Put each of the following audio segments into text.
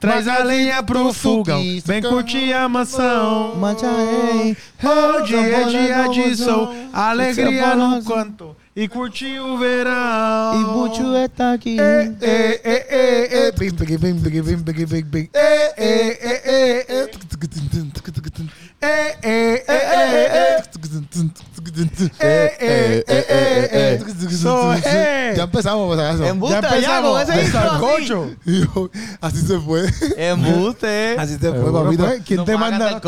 Traz a lenha pro fogão, vem curtir a mansão. Hoje é dia de sol, alegria no canto. E curtir o verão. E muito é tá aqui. E, e, e, e, e. Bing, bing, bing, bing, bing, bing, bing, bing. E, e, e, e, e. Eh, eh, eh, eh, eh. Eh, eh, eh, eh, eh. Eh. Ya empezamos, por acaso. Embuste, Ya ya, con ese intro así. se fue. Embuste. Así se fue, papito. pues, ¿Quién te manda?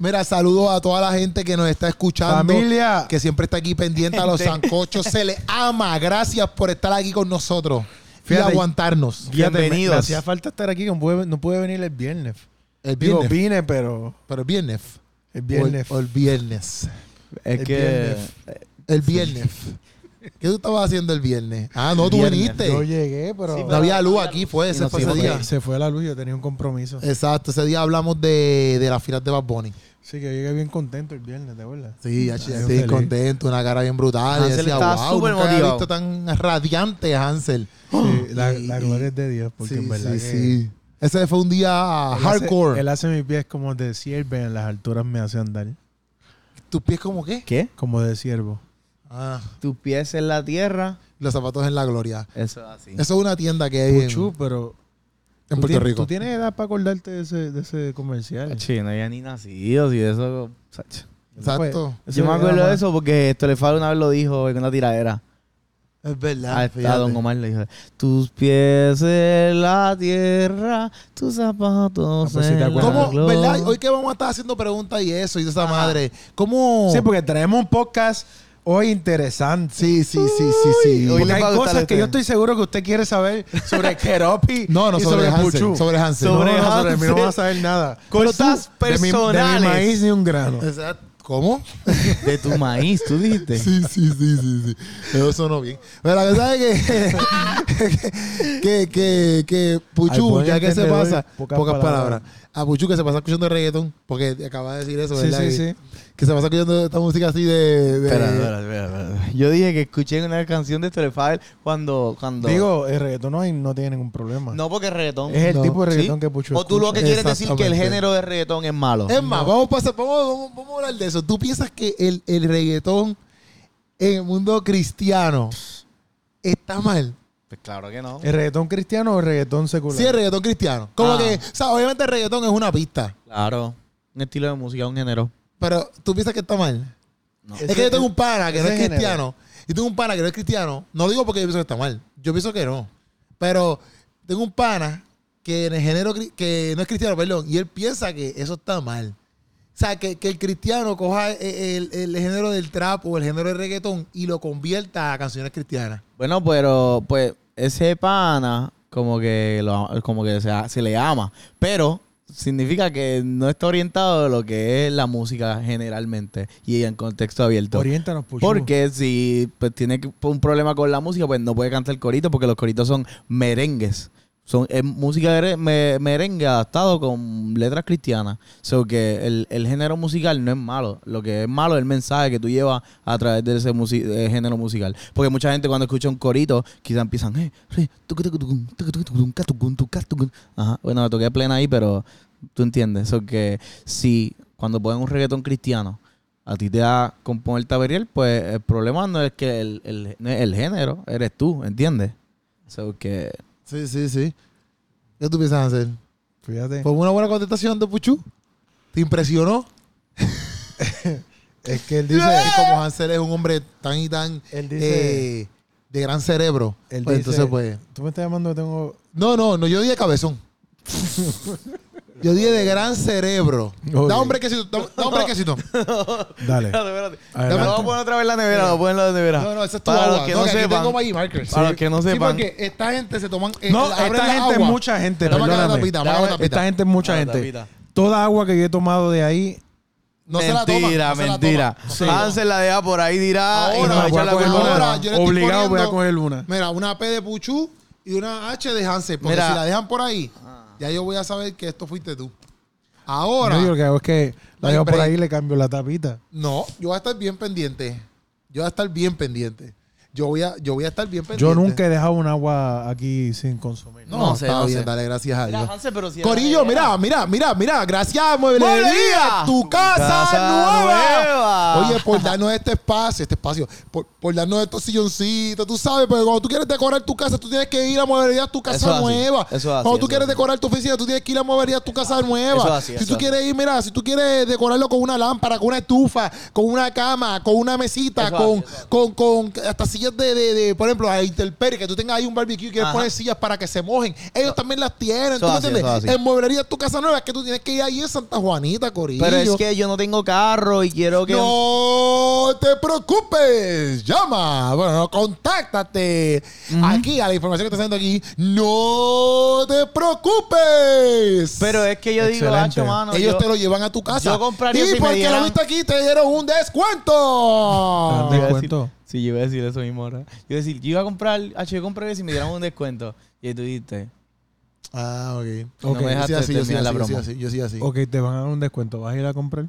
Mira, saludos a toda la gente que nos está escuchando. Familia. Que siempre está aquí pendiente a los sancochos. Se les ama. Gracias por estar aquí con nosotros. Fíjate, y aguantarnos. Bienvenidos. Hacía falta estar aquí, no puede venir el viernes. El Digo, viernes. vine, pero Pero el viernes. el viernes. O el, o el viernes. Es El que. viernes. El viernes. ¿Qué tú estabas haciendo el viernes? Ah, no, tú Viernes. viniste. Yo llegué, pero, Sí, No había luz aquí, fue ese, nos fue ese fuimos día. se fue la luz, yo tenía un compromiso. Exacto, ese día hablamos de, de la final de Bad Bunny. Sí, que yo llegué bien contento el viernes, ¿de verdad? Sí, ya sí, feliz. contento, una cara bien brutal. Y Hansel decía, estaba wow, súper nunca había motivado. visto tan radiante a Hansel. Sí, la, Y- la gloria es de Dios, porque sí, en verdad sí, que sí. Ese fue un día él hace- hardcore. él hace mis pies como de siervo, en las alturas me hace andar. ¿Tus pies como qué? ¿Qué? Como de siervo. Ah, Tus pies en la tierra. los zapatos en la gloria. Eso es así. Eso es una tienda que hay en, Puchu, pero en Puerto tienes- Rico. Tú tienes edad para acordarte de ese, de ese comercial. Che, no había ni nacido, y eso. sacho. Exacto. Eso Yo me acuerdo de eso porque Estolefal una vez lo dijo en una tiradera. Es verdad. A. Don Omar le dijo: Tus pies en la tierra, tus zapatos. Ah, pues te en la ¿Cómo, gloria". verdad? Hoy que vamos a estar haciendo preguntas y eso y de esa Ajá. madre. ¿Cómo? Sí, porque traemos un podcast hoy interesante. sí, sí, sí, sí, sí. Hoy hay va a gustar cosas que yo estoy seguro que usted quiere saber sobre Keropi No, no, y sobre, sobre. Puchu. Sobre Hansel. No, Sobre no, sobre mí no vas a saber nada. Cosas De mi- De mi, personales. maíz ni un grano. Exacto. ¿Cómo? De tu maíz, tú dijiste. Sí, sí, sí, sí, sí. Eso sonó bien. Pero la verdad es que, que, que, que Puchu, buen ya que se pasa, pocas pocas, palabras. palabras. A Puchu que se pasa escuchando reggaetón, porque acaba de decir eso, Sí, ¿verdad? sí, que, sí. que se pasa escuchando esta música así de... de- Espera, espera, espera, espera. Yo dije que escuché una canción de Estolefal cuando, cuando. Digo, el reggaetón no, hay, no tiene ningún problema. no porque es reggaetón. es el no. tipo de reggaetón ¿Sí? que Puchu O tú lo que quieres decir que el género de reggaetón es malo. Es más, vamos, a pasar- vamos, vamos, vamos a hablar de eso. ¿Tú piensas que el, el reggaetón en el mundo cristiano está mal? Pues claro que no. ¿El reggaetón cristiano o el reggaetón secular? Sí, el reggaetón cristiano. Como Ah. que, o sea, obviamente el reggaetón es una pista, Claro. Un estilo de música, un género. pero ¿tú piensas que está mal? No. es que yo tengo un pana que no es género. cristiano. Y tengo un pana que no es cristiano. No lo digo porque yo pienso que está mal. Yo pienso que no. Pero tengo un pana que en el género que no es cristiano, perdón, y él piensa que eso está mal. O sea, que, que el cristiano coja el, el- el género del trap o el género del reggaetón y lo convierta a canciones cristianas. Bueno, pero pues ese pana como que lo, como que se, se le ama, pero significa que no está orientado a lo que es la música generalmente y en contexto abierto. Oriéntanos, Puchu. Porque si pues, tiene un problema con la música, pues no puede cantar corito porque los coritos son merengues. Son es música de me- merengue adaptado con letras cristianas. So que el, el género musical no es malo. Lo que es malo es el mensaje que tú llevas a través de ese musi- eh, género musical. Porque mucha gente cuando escucha un corito, quizás empiezan, eh. Ajá. Bueno, me toqué plena ahí, pero tú entiendes. So que si cuando ponen un reggaetón cristiano, a ti te da a bailar, pues el problema no es que el, el, el género, eres tú, ¿entiendes? So que Sí, sí, sí. ¿Qué tú piensas hacer? Fíjate. ¿Fue una buena contestación de Puchu? ¿Te impresionó? Es que él Dice que como Hansel es un hombre tan y tan Él dice... eh, de gran cerebro, él pues dice- entonces pues... Tú me estás llamando tengo... No, no, no, yo dije cabezón. yo dije de gran cerebro. Da un brequecito, da, da un brequecito. Dale. Espérate, espérate. Adelante. Lo voy a poner otra vez en la nevera, lo voy a poner en la nevera. No, no, esa es tu Para agua. los que no, no que aquí sepan. tengo Magic Markers. Para los que no Sí, sepan. porque esta gente se toman... eh, No, abren esta la gente es agua. mucha gente, Dame acá la perdóname. tapita, dame acá la Dame- tapita. Esta gente es mucha Ah, gente. tapita. Toda agua que yo he tomado de ahí... No se la toma, mentira, no se la mentira. toma, no se la. Hansel la deja por ahí dirá y Ahora, voy echar a la coger culpa. ahora, una. yo le estoy Obligado voy a poniendo- coger una. Mira, una P de Puchu y una H de Hansel. Porque Mira. Si la dejan por ahí, ya yo voy a saber que esto fuiste tú. Ahora... No, yo lo que hago es que la dejo por ahí y le cambio la tapita. No, yo voy a estar bien pendiente. Yo voy a estar bien pendiente. Yo voy a, yo voy a estar bien pendiente. Yo nunca he dejado un agua aquí sin consumir. No, No sé, está no bien, sé. dale, gracias a Mira, Dios. Hansel, pero si Corillo, mira, mira, mira, mira. Gracias, Mueblería. ¡Mueblería! Tu casa, Casa nueva. nueva. Oye, por darnos este espacio, este espacio, por, por darnos estos silloncitos, tú sabes, pero cuando tú quieres decorar tu casa, tú tienes que ir a Mueblería tu casa Eso es así, nueva. eso es así, Cuando tú eso quieres así. decorar tu oficina, tú tienes que ir a Mueblería tu casa nueva. Eso es así, si eso tú es quieres ir, mira, si tú quieres decorarlo con una lámpara, con una estufa, con una cama, con una mesita, con, con, con hasta sillas de, de, de, por ejemplo, a Interperi, que tú tengas ahí un barbecue y quieres Ajá. poner sillas para que se mojen. Ellos también las tienen. ¿Tú me es así, entiendes? En Mueblería tu casa nueva es que tú tienes que ir ahí en Santa Juanita, Corillo. Pero es que yo no tengo carro y quiero que. No te preocupes, llama, bueno, contáctate aquí a la información que está haciendo aquí. No te preocupes. Pero es que yo digo, Excelente. mano. ellos yo- te lo llevan a tu casa. yo compraría y si me porque lo dieran- viste aquí te dieron un descuento. ¿Te a descuento? Sí, yo iba a decir eso mismo ahora. Yo iba a decir, yo iba a comprar, hacho, yo compraría si me dieran un descuento. Y tú dijiste, Ah, ok. No me Yo así, yo terminar la así, yo soy broma. así, yo soy así. Ok, te van a dar un descuento. ¿Vas a ir a comprar?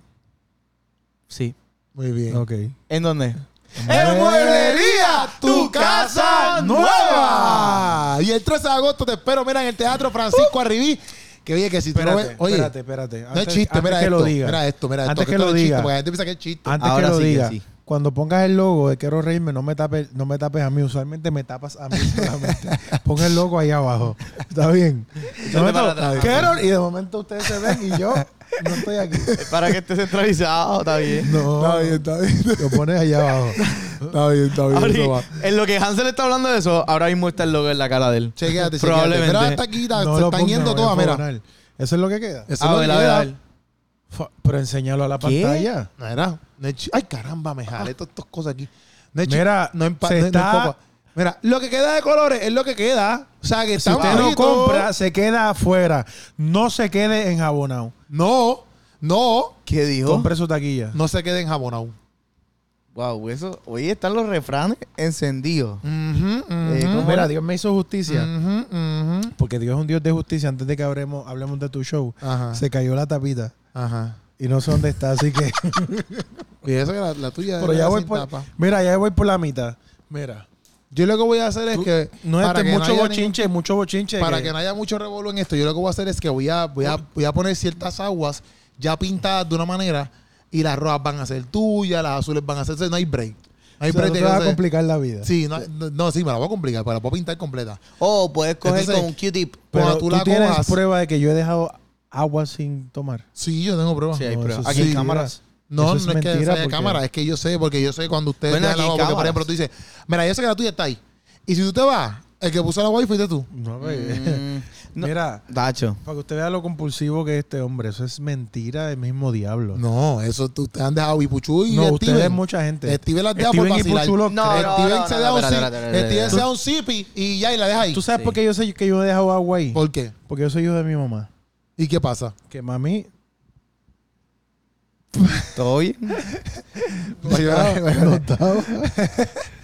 sí. Muy bien. Ok. ¿En dónde? En Mueblería, tu casa nueva. Y el 13 de agosto te espero, mira, en el Teatro Francisco Arribí. Que oye, que si tú no Espérate, ves, oye, espérate, espérate. no es chiste, mira que esto, lo diga. mira esto, mira esto. Antes que esto lo no es chiste, diga. porque la gente piensa que es chiste. Antes Ahora que lo sí que diga, sí. Cuando pongas el logo de Quiero Reírme, no me tapes, no me tapes a mí. Usualmente me tapas a mí solamente. Pon el logo ahí abajo. ¿Está bien? De momento. Quiero- y de momento ustedes se ven y yo no estoy aquí. Para que esté centralizado, está bien. No, Está bien, está bien. lo pones allá abajo. Está bien, está bien. Ahora, eso va. en lo que Hansel está hablando de eso, ahora mismo está el logo en la cara de él. Chequéate, chequéate. Probablemente. Mira, hasta aquí ta- No se están pongas, yendo todas, mira. ¿Eso es lo que queda? Eso A es lo ver, que a ver, a queda. ver. Pero enséñalo a la ¿Qué? pantalla. No era. No Ay, caramba, me jalé todas estas cosas aquí. No Mira, no, empa- se no- no está-. Mira, lo que queda de colores es lo que queda. O sea, que Si está usted no bonito. compra, se queda afuera. No se quede enjabonado. No, no, ¿Qué dijo? Compre su taquilla. no se quede enjabonado. Wow, eso. Hoy están los refranes encendidos. Eh, ¿cómo Mira, Dios me hizo justicia. Porque Dios es un Dios de justicia. Antes de que hablemos, hablemos de tu show, Ajá. se cayó la tapita. Ajá. Y no sé dónde está, así que. Y eso que la, la tuya Pero ya voy por. tapa. Mira, ya voy por la mitad. Mira. Yo lo que voy a hacer es Tú- que No este que no mucho haya bochinche, mucho bochinche. ningún- para que- que no haya mucho revuelo en esto, yo lo que voy a hacer es que voy a voy a, voy a poner ciertas aguas ya pintadas de una manera y las rojas van a ser tuyas, las azules van a ser, no hay break. No hay o sea, break no te va a complicar la vida. Sí, no, no, no, sí, me la voy a complicar, pero la puedo pintar completa. O puedes coger Entonces, con un Q-tip. Pero tú, tú la tienes cojas- prueba de que yo he dejado agua sin tomar. Sí, yo tengo pruebas. Sí, hay No, pruebas. eso Aquí sí, hay cámaras. No, no es es, que mentira sea de porque- cámara, es que yo sé, porque yo sé cuando ustedes Bueno, dejan la porque por ejemplo tú dices, mira, yo sé que la tuya está ahí. Y si tú te vas, el que puso la agua ahí fuiste tú. No. Mm, no. Mira, Dacho. para que usted vea lo compulsivo que es este hombre, eso es mentira del mismo diablo. No, eso tú- ustedes han dejado Ipuchu y No, Steven. ustedes mucha gente. Steven las deja por vacilar. No, creen. no, se no, da un Steven se da un zipi y ya, y la deja ahí. ¿Tú sabes Sí. por qué yo sé que yo he dejado agua ahí? ¿Por qué? Porque yo soy hijo de mi mamá. ¿Y qué pasa? Que mami ¿Todo bien? nos daba,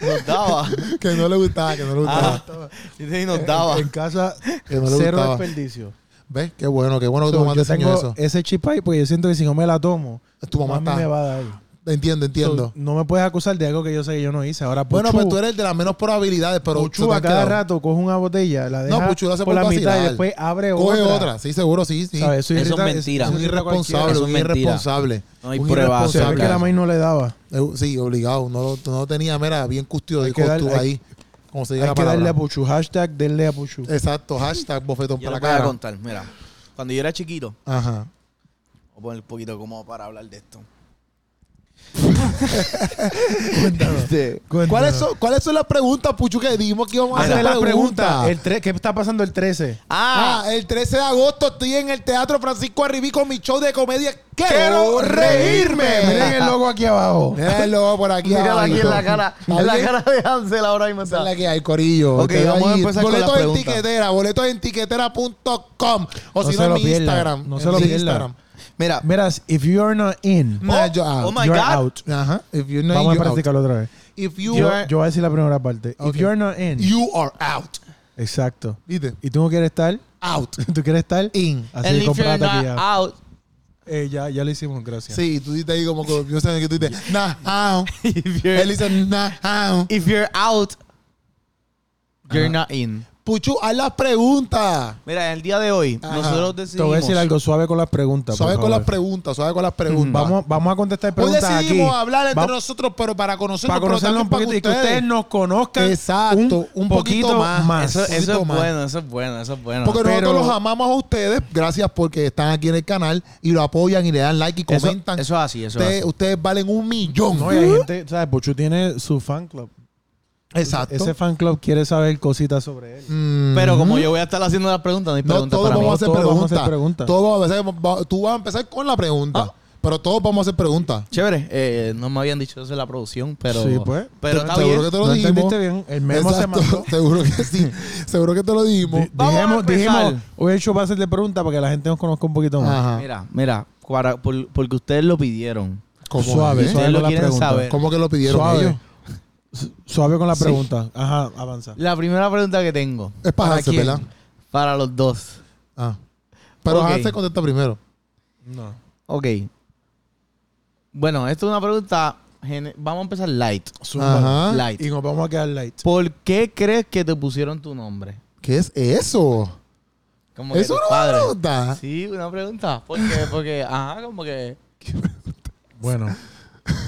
Nos daba. que no le gustaba, que no le gustaba. Ah, dije, nos daba. en casa Que no le cero gustaba. desperdicio. ¿Ves? Qué bueno, qué bueno que So, tu mamá te enseñó eso. ese chip ahí porque yo siento que si no me la tomo, Tu mamá mami está. me va a dar. Entiendo, entiendo. So, no me puedes acusar de algo que yo sé que yo no hice. Ahora, bueno, Puchu, pues tú eres el de las menos probabilidades, pero Puchu a cada rato coge una botella, la deja Puchu lo hace por por la mitad y vacilar. después abre Coge otra. otra. Sí, seguro, sí, sí. ¿Sabes? Eso es mentira. Es un a cualquiera. irresponsable, Eso un es mentira. irresponsable. No hay Un pruebas. Se ve que la maíz no le daba. Eh, Sí, obligado. No, lo- no tenía, mira, bien tú hay- ahí. Como se diga Hay la que darle a Puchu. Hashtag denle a Puchu. Exacto, hashtag bofetón para la voy a cara. contar, mira. Cuando yo era chiquito, Ajá. voy a poner un poquito como para hablar de esto. Cuéntanos. Este, Cuéntanos. ¿Cuáles son, ¿Cuáles son las preguntas, Puchu, que dijimos que íbamos a hacer la pregunta. El tre- ¿Qué está pasando el 13? Ah, Ah, el 13 de agosto estoy en el Teatro Francisco Arribí con mi show de comedia. Quiero, ¡Quiero reírme. Miren el logo aquí abajo. Mira el logo por aquí. mírala aquí en la cara. ¿Está En la cara de Hansel ahora mismo Esa es está. la que hay, Corillo. Ok, Te vamos a empezar con boletos las en preguntas. tiquetera, boletos en tiquetera.com. O No si se no, lo en mi pierda, Instagram. no se en lo mi pierda. Instagram. Mira, Mira, if you are not in, Nah, yo out. oh my God. out. Ajá. If you're not Vamos in, a you're out. practicarlo otra vez. If you Yo, are, yo voy a decir la primera parte. Ok. If you are not in. you are out. Exacto. ¿Viste? Y tú no quieres estar, Out. tú quieres estar In. así and que if you're not out, Eh, ya, ya lo hicimos, gracias. Sí, tú dices ahí como que yo sé que tú dices, nah, ah. If you're, Él dice, nah, ah. if you're out, you're not in. Puchu, haz las preguntas. Mira, en el día de hoy, Ajá. nosotros Te decidimos... voy a decir algo suave con las preguntas. Suave con las preguntas, suave con las preguntas. Vamos, vamos a contestar Hoy preguntas aquí. decidimos hablar entre nosotros, pero para conocernos, para conocernos un poquito y que para ustedes nos conozcan Exacto, un poquito más. Eso, es más. bueno, eso es bueno, eso es bueno. Porque Pero- nosotros los amamos a ustedes. Gracias porque están aquí en el canal y lo apoyan y le dan like y comentan. eso es así, eso ustedes, es así. ustedes valen un millón. No, y hay gente, ¿sabes? Pochu tiene su fan club. Exacto. Ese fan club quiere saber cositas sobre él. Mm. Pero como yo voy a estar haciendo las preguntas, no hay No, preguntas todos para mí. vamos a hacer Todos vamos a preguntas. hacer preguntas. Todos vamos a hacer- va- tú vas a empezar con la pregunta. Ah. Pero todos vamos a hacer preguntas. Chévere, eh, no me habían dicho eso en la producción, pero... Sí, pues. Pero está Seguro bien. que te lo ¿No dijimos. entendiste bien? El memo se Exacto. mandó. Seguro que sí. Seguro que te lo dijimos. Vamos dijimos, dijimos, hoy el show va a ser de preguntas para que la gente nos conozca un poquito más. Ajá. Mira, mira, para- por- porque ustedes lo pidieron. ¿Cómo Suave, suave Ustedes lo la quieren pregunta. saber. ¿Cómo que lo pidieron Suave. ellos? Su- Suave con la Sí. pregunta. Ajá, avanza. La primera pregunta que tengo, Es para ¿Para Hansel, quién? ¿verdad? para los dos. Ah. Pero Ok. Hansel contesta primero. No. Ok. Bueno, esto es una pregunta... Vamos a empezar light. Ajá. Light. Y nos vamos a quedar light. ¿Por qué crees que te pusieron tu nombre? ¿Qué es eso? Como que ¿Eso tus no es una padres. pregunta? Sí, una pregunta. ¿Por qué? Porque, ajá, como que... Bueno.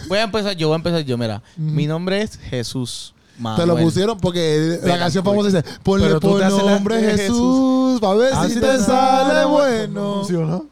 Voy a empezar yo, voy a empezar yo. Mira, mi nombre es Jesús Manuel. Te lo pusieron porque la canción famosa dice, ponle Pero tú por te haces la nombre de Jesús, para ver si te sale bueno. Funcionó.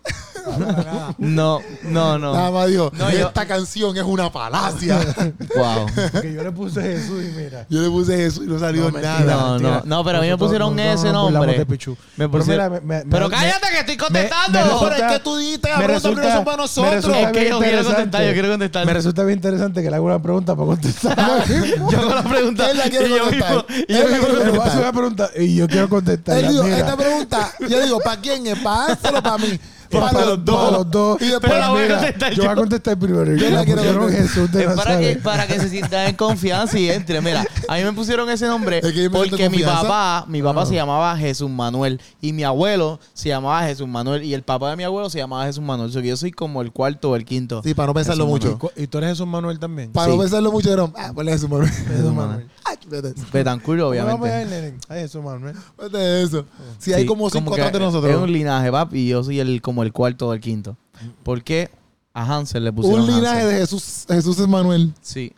No, no, no. Nada más dijo, No, yo- esta canción es una falacia. Wow. Porque yo le puse Jesús y mira. Yo le puse Jesús y no salió mentira, nada. No, no, no, pero a mí me Nosotros- pusieron nosotros ese nos burlamos nombre. de Pichu. Me Pero pusieron- mira, me- me- Pero me- cállate que estoy contestando. me No, resulta- pero es que tú dijiste la me pregunta que no resulta- son para me nosotros. resulta Es que bien yo quiero interesante. contestar, yo quiero contestar. Me resulta bien interesante que le haga una pregunta para contestar. Yo hago la pregunta. Él la quiere y yo contestar. mismo- y yo Él la mismo- quiere Le voy a hacer contestar. una pregunta y yo quiero contestar. Él dijo, Mira, esta pregunta, yo digo, ¿para quién es? ¿Para Hansel o para mí? Para, los dos. Para los dos. Y después Pero la voy a Mira, contestar yo voy a contestar primero. Yo la Me quiero pusieron contestar. Jesús de Es para que, Nazaret. para que se sientan en confianza y entre. Mira, a mí me pusieron ese nombre Es que yo me siento porque mi confianza. papá, mi papá se llamaba Jesús Manuel y mi abuelo se llamaba Jesús Manuel y el papá de mi abuelo se llamaba Jesús Manuel. O sea, que yo soy como el cuarto o el quinto. Sí, para no pensarlo Jesús mucho. Manuel. ¿Y tú eres Jesús Manuel también? Para Sí. no pensarlo mucho, dijeron, ah, ponle Manuel. Jesús Manuel. Ay, vete. Betancur, ¿Cómo vamos a obviamente. Ay, Jesús Manuel. Vete eso. Si hay como cinco atrás de Es nosotros. un linaje, pap, y yo soy el como el cuarto o el quinto. ¿Por qué a Hansel le pusieron Un linaje Hansel? de Jesús, Jesús es Manuel. Sí.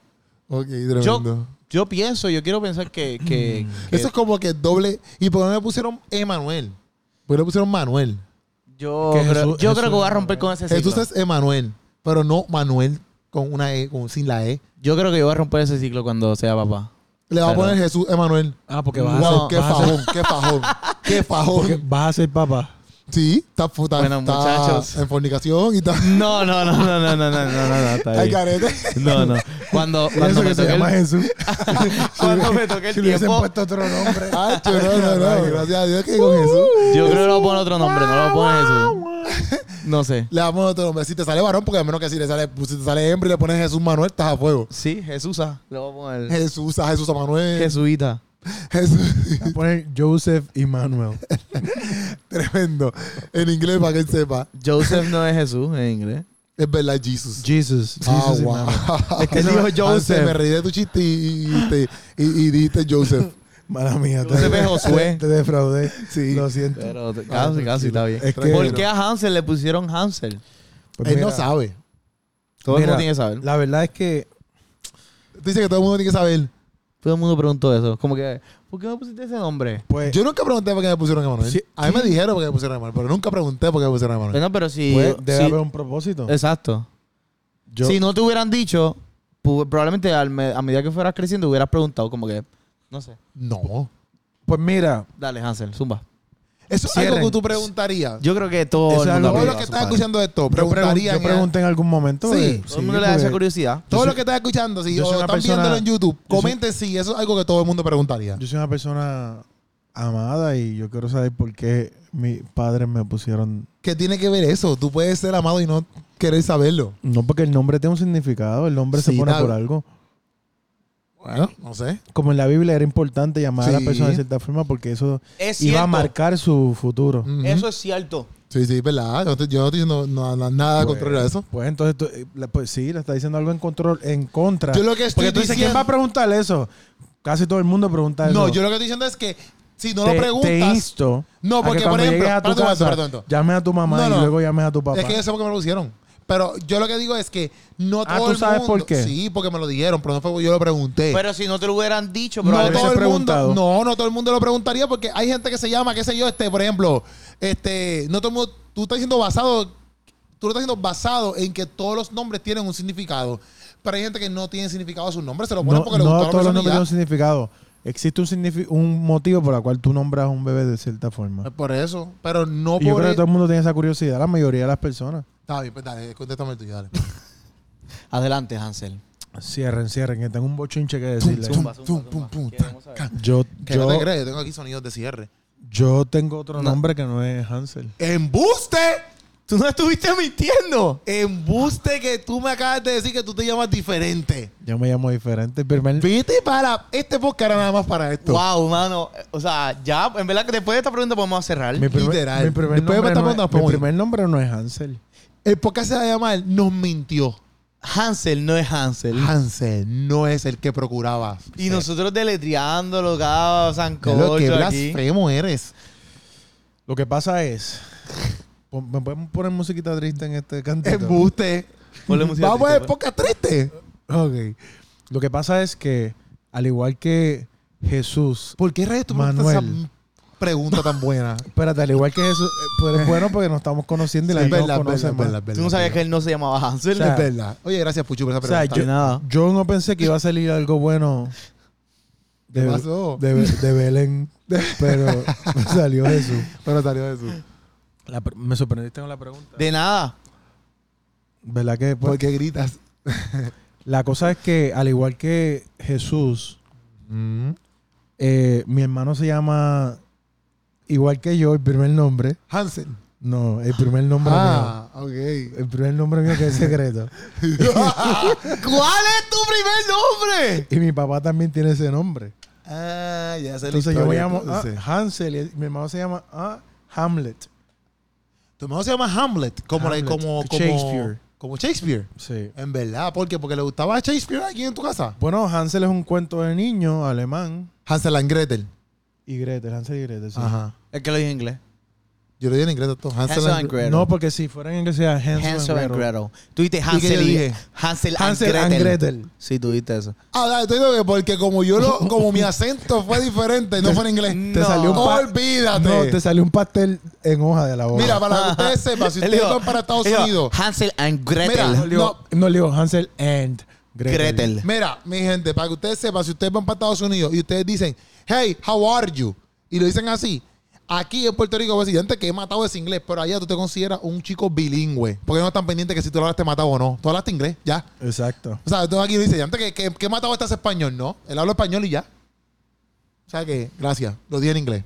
Ok, tremendo. Yo, yo pienso, yo quiero pensar que... que, que Eso es como que doble. ¿Y por qué no le pusieron Emanuel? ¿Por qué le pusieron Manuel? yo que creo, Jesús- yo creo que voy a romper con ese ciclo. Jesús es Emanuel, pero no Manuel con una E, con, sin la E. Yo creo que yo voy a romper ese ciclo cuando sea papá. Le va a Pero- poner Jesús Emanuel. Ah, porque vas, Wow, a ser, qué vas, a ser, fajón, qué fajón, qué porque fajón. vas a ser papá. Sí, está, está, Bueno, está muchachos. en fornicación y está. No, no, no, no, no, no, no, no, no, no, está Ay, bien. carete. No, no. Cuando, cuando eso me que se toque llama el, Jesús. cuando me toque el Si le hubiesen tiempo, puesto otro nombre. Ay, no, no, no. Gracias a Dios que con Jesús. yo creo que le voy a poner otro nombre, no le voy a poner Jesús. No sé. Le damos otro nombre. Si te sale varón, porque a menos que si le sale, pues, si te sale hembra y le pones Jesús Manuel, estás a fuego. Sí, Jesús. ah, Le voy a poner Jesús, a Jesús Manuel. Jesuita. Jesús. Voy a poner Joseph y Manuel. Tremendo. En inglés, para que él sepa. Joseph no es Jesús en inglés. Es verdad, Jesus. Jesus. Ah, Jesus wow. Manuel. Es que dijo Joseph. me reí de tu chiste y, y- y dijiste Joseph. Mala mía. te- Joseph es Josué. Te defraudé. Sí. Lo siento. Pero te- casi, casi está bien. Es que- ¿Por qué a Hansel le pusieron Hansel? Pues Él mira, no sabe. Todo el mundo tiene que saber. La verdad es que Tú dices que todo el mundo tiene que saber. Todo el mundo preguntó eso. Como que, ¿por qué me pusiste ese nombre? pues, Yo nunca pregunté por qué me pusieron a Emanuel. Sí, a mí me dijeron por qué me pusieron a Emanuel, pero nunca pregunté por qué me pusieron a Emanuel. Bueno, pero si... pues, debe si- haber un propósito. Exacto. Yo- Si no te hubieran dicho, probablemente al me- a medida que fueras creciendo hubieras preguntado como que, no sé. No. Pues mira, Dale, Hansel, zumba. Eso es Cierren. algo que tú preguntarías. Yo creo que todo Eso es mundo algo- Todos ha los que padre. escuchando esto, yo, pregun- preguntarían. yo pregunté en algún momento. Sí. eh, Todo el mundo le da esa curiosidad. Todo lo que están escuchando, si yo o están persona- viéndolo en YouTube, comenten si eso es algo que todo el mundo preguntaría. Yo soy una persona amada y yo quiero saber por qué mis padres me pusieron. ¿Qué tiene que ver eso? Tú puedes ser amado y no querer saberlo. No, porque el nombre tiene un significado. El nombre se pone por algo. Bueno, no sé. Como en la Biblia era importante llamar a la persona de cierta forma porque eso Es iba a marcar su futuro. Eso es cierto. Sí, sí, verdad. Yo, no estoy- yo no estoy diciendo no- no- nada Pues, contrario a eso. Pues entonces, tú- eh, pues sí, le está diciendo algo en control, en contra. Yo lo que estoy Porque tú dices, ¿quién va a preguntar eso? Casi todo el mundo pregunta eso. No, yo lo que estoy diciendo es que si no te, lo preguntas. te insto No, a que porque, por ejemplo, a tu casa, llames a tu mamá No, y luego llames a tu papá. Es que yo sé por qué me lo pusieron. Pero yo lo que digo es que no Ah, todo ¿tú el sabes mundo. por qué? Sí, porque me lo dijeron, pero no fue porque yo lo pregunté. Pero si no te lo hubieran dicho, no probablemente- veces todo el mundo, preguntado. no, no todo el mundo lo preguntaría porque hay gente que se llama, qué sé yo, este, por ejemplo, este, no todo el mundo, tú estás diciendo basado, tú lo estás diciendo basado en que todos los nombres tienen un significado. Pero hay gente que no tiene significado a sus nombres, se lo ponen no, porque le no gustó a la todos los nombres tienen un significado. Existe un, un motivo por el cual tú nombras a un bebé de cierta forma. Es Por eso, pero no Y yo por creo que todo el mundo tiene esa curiosidad, la mayoría de las personas. Está bien, pues dale, contéstame el tuyo, dale. Adelante, Hansel. Cierren, cierren, que tengo un bochinche que decirle. Zumba, zumba, zumba. Yo, ¿Qué no yo, te crees? Yo tengo aquí sonidos de cierre. yo tengo otro No. nombre que no es Hansel. ¡Embuste! Tú no estuviste mintiendo. Embuste que tú me acabas de decir que tú te llamas diferente. Yo me llamo diferente. Primer, Vete para este podcast era nada más para esto. Wow, mano. O sea, ya, en verdad que después de esta pregunta podemos cerrar. mi primer, literal. mi primer Después de nombre esta no es- mi ir. primer nombre no es Hansel. El podcast se va a llamar Nos mintió. Hansel no es Hansel. Hansel no es el que procuraba. y nosotros deletreándolo cada lo sancocho que aquí. blasfemo eres. Lo que pasa es. ¿Me pueden poner musiquita triste en este cantito? Embuste. Vamos a triste, ver podcast triste. Ok. Lo que pasa es que, al igual que Jesús. ¿Por qué rayos tú me Manuel. esa pregunta tan buena? Espérate, al igual que Jesús. eh, Pero es bueno porque nos estamos conociendo y la gente verdad, nos conoce verdad, más. verdad, Tú no sabías que él no se llamaba Hansel. O sea, Es verdad. Oye, gracias, Puchu, por esa O sea, pregunta. yo, nada. yo no pensé que iba a salir algo bueno ¿Qué de, pasó? de, de Belén, pero salió Jesús. Pero salió eso. La me sorprendiste con la pregunta. de nada. ¿Verdad que? pues, ¿Por qué gritas? la cosa es que, al igual que Jesús, eh, mi hermano se llama igual que yo, el primer nombre. Hansel. No, el primer nombre Ah, ok. mío. El primer nombre mío que es secreto. ¿Cuál es tu primer nombre? Y mi papá también tiene ese nombre. ah, ya sé la Entonces yo me llamo ah. Hansel y mi hermano se llama ah, Hamlet. Tu hermano se llama Hamlet, como, la- como, como Shakespeare. Como Shakespeare. Sí. En verdad, ¿por qué? Porque le gustaba Shakespeare aquí en tu casa. Bueno, Hansel es un cuento de niño alemán. Hansel and Gretel. Y Gretel, Hansel y Gretel, sí. Ajá. El que lo dije en inglés. Yo le di en inglés todo. Hansel, Hansel and and Gretel. No, porque si fuera en inglés sería Hansel, Hansel and Gretel. Gretel. Tú dijiste Hansel y dije? Hansel, Hansel and and Gretel. Sí, tú dijiste eso. Ah, digo que porque como yo lo, como mi acento fue diferente, no fue en inglés. Te No. salió un Olvídate. No, te salió un pastel en hoja de la boca. Mira, para que ustedes sepan, si ustedes van para Estados Unidos. Hansel and Gretel. Mira, no, no, le digo Hansel and Gretel. Gretel. Mira, mi gente, para que ustedes sepan, si ustedes van para Estados Unidos y ustedes dicen, hey, how are you? Y lo dicen así. Aquí en Puerto Rico, pues, antes que he matado es inglés, pero allá tú te consideras un chico bilingüe. Porque no están pendientes que si tú lo hablaste matado o no. Tú hablaste inglés, ya. Exacto. O sea, tú aquí dices, antes que, que, que matado estás español, no. Él habla español y ya. O sea que, gracias, lo dije en inglés.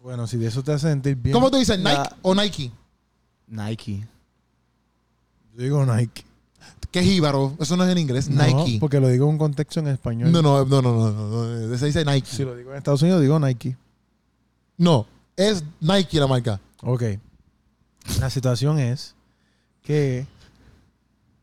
Bueno, si de eso te hace sentir bien. ¿Cómo tú dices, Nike La- o Nike? Nike. Yo digo Nike. ¿Qué es jíbaro? Eso no es en inglés. No, Nike. porque lo digo en un contexto en español. No, no, no, no, no, no, no. Se dice Nike. Si lo digo en Estados Unidos, digo Nike. No, es Nike la marca. Ok. La situación es que,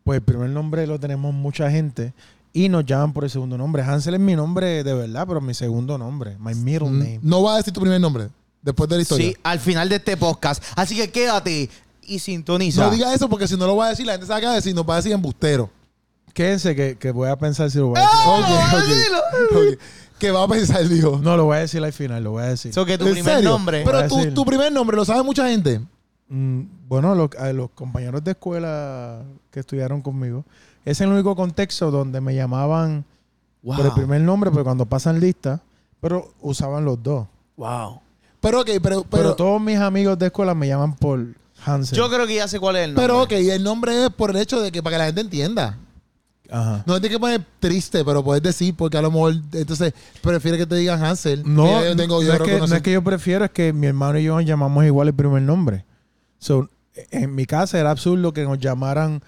pues, el primer nombre lo tenemos mucha gente y nos llaman por el segundo nombre. Hansel es mi nombre de verdad, pero mi segundo nombre. My middle name. No va a decir tu primer nombre después de la historia. Sí, al final de este podcast. Así que quédate y sintoniza. No diga eso porque si no lo va a decir, la gente se va a quedar decir, nos va a decir embustero. Quédense que, que voy a pensar si lo voy a decir. Ok, no, ok. dilo. Ok. ¿Qué va a pensar, dijo? No, lo voy a decir al final, lo voy a decir. So que tu ¿En primer serio? nombre. Pero a tu, decir. tu primer nombre lo sabe mucha gente. Mm, bueno, los, a los compañeros de escuela que estudiaron conmigo, es el único contexto donde me llamaban wow. por el primer nombre, pero cuando pasan lista, pero usaban los dos. Wow. Pero ok, pero, Pero, pero, todos mis amigos de escuela me llaman por Hansel. Yo creo que ya sé cuál es el nombre. pero ok, el nombre es por el hecho de que para que la gente entienda. Ajá. No tienes que poner triste, pero puedes decir porque a lo mejor entonces prefiere que te digan Hansel. No, yo tengo, yo no, es que, no es que yo prefiero, es que mi hermano y yo nos llamamos igual el primer nombre. So, en mi casa era absurdo que nos llamaran